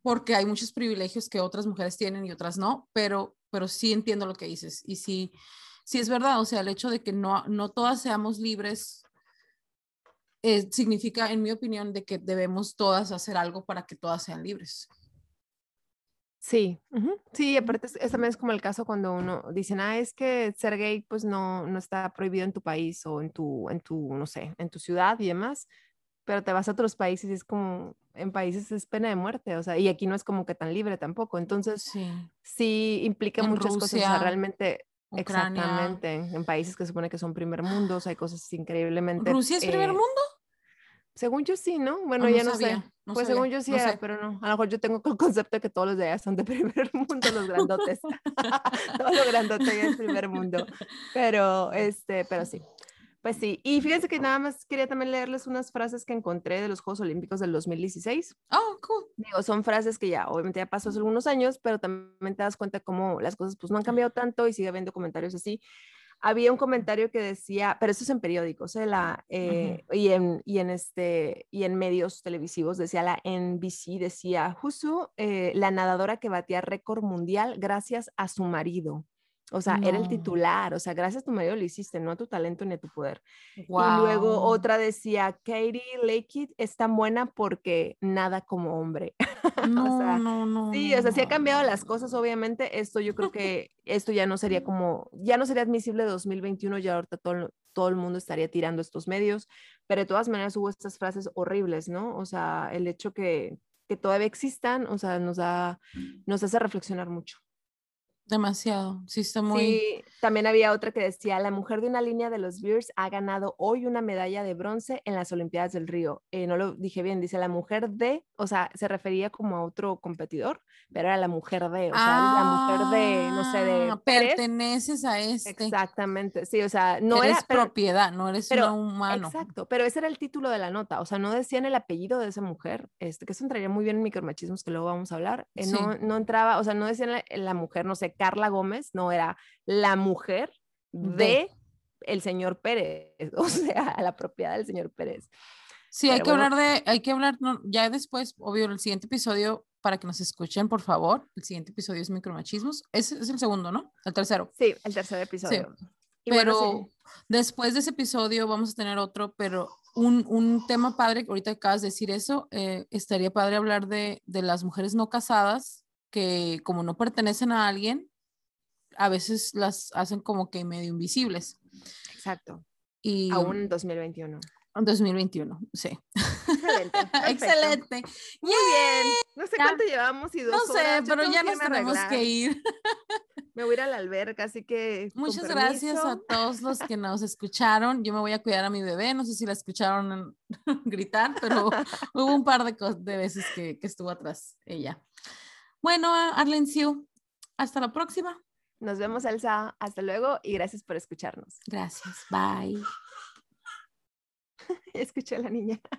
porque hay muchos privilegios que otras mujeres tienen y otras no, pero, pero sí entiendo lo que dices. Y sí, sí es verdad, o sea, el hecho de que no, no todas seamos libres eh, significa, en mi opinión, de que debemos todas hacer algo para que todas sean libres. Sí, sí, aparte es, es también es como el caso cuando uno dicen, ah, es que ser gay pues no, no está prohibido en tu país o en tu, en tu, no sé, en tu ciudad y demás, pero te vas a otros países y es como, en países es pena de muerte, o sea, y aquí no es como que tan libre tampoco, entonces Sí, sí implica En muchas cosas, o sea, realmente, Ucrania. exactamente, en países que se supone que son primer mundos, hay cosas increíblemente... ¿Rusia es primer eh, mundo? Según yo sí, ¿no? Bueno, Ah, ya no sé. sabía, no pues sabía, según yo sí no era, sé. pero no. A lo mejor yo tengo el concepto de que todos los de allá son de primer mundo, los grandotes. Todo lo grandote ya es primer mundo. Pero, este, pero sí. Pues sí. Y fíjense que nada más quería también leerles unas frases que encontré de los Juegos Olímpicos del 2016. Oh, cool. Digo, son frases que ya obviamente ya pasó hace algunos años, pero también te das cuenta cómo las cosas pues no han cambiado tanto y sigue habiendo comentarios así. Había un comentario que decía, pero eso es en periódicos, ¿eh? la, eh, y, en, y, en este, y en medios televisivos, decía la NBC, decía, Husu, eh, la nadadora que batía récord mundial gracias a su marido. O sea, era el No. titular, o sea, gracias a tu marido lo hiciste, no a tu talento ni a tu poder. Wow. Y luego otra decía, Katie Lakey es tan buena porque nada como hombre. No, sea, no, no. Sí, no, o sea, sí ha no. cambiado las cosas, obviamente. Esto yo creo que esto ya no sería como, ya no sería admisible 2021, ya ahorita todo, todo el mundo estaría tirando estos medios, pero de todas maneras hubo estas frases horribles, ¿no? O sea, el hecho que, que todavía existan, o sea, nos da, nos hace reflexionar mucho. Demasiado. Sí, está muy. Sí, también había otra que decía, la mujer de una línea de los Bears ha ganado hoy una medalla de bronce en las Olimpiadas del Río. Eh, no lo dije bien, dice la mujer de, o sea, se refería como a otro competidor, pero era la mujer de, o sea, la mujer de, no sé, de Ah. Perteneces a este. Exactamente, sí, o sea, no eres era, pero- propiedad, no eres pero- un humano. Exacto, pero ese era el título de la nota, o sea, no decían el apellido de esa mujer, este, que eso entraría muy bien en micromachismos que luego vamos a hablar, eh, Sí. no, no entraba, o sea, no decían la, la mujer, no sé, Carla Gómez, no era la mujer de, el señor Pérez, o sea, la propiedad del señor Pérez. Sí, hay que bueno. hablar de, hay que hablar, no, ya después, obvio, el siguiente episodio, para que nos escuchen, por favor, el siguiente episodio es micromachismos. Es, es el segundo, ¿no? El tercero. Sí, el tercer episodio. Y bueno, Pero sí, después de ese episodio vamos a tener otro, pero un, un tema padre, ahorita acabas de decir eso, eh, estaría padre hablar de, de las mujeres no casadas que como no pertenecen a alguien, a veces las hacen como que medio invisibles. exacto, Y aún en 2021. en 2021, sí. Excelente. Excelente. Muy bien. No sé Ya. cuánto llevamos y dos No sé, horas. Pero ya nos tenemos arreglar. que ir. Me voy a ir a la alberca, así que. Muchas gracias a todos los que nos escucharon. Yo me voy a cuidar a mi bebé. No sé si la escucharon gritar, pero hubo un par de, de veces que, que estuvo atrás ella. Bueno, Arlen Siu, hasta la próxima. Nos vemos, Elsa. Hasta luego y gracias por escucharnos. Gracias. Bye. Escuché a la niña.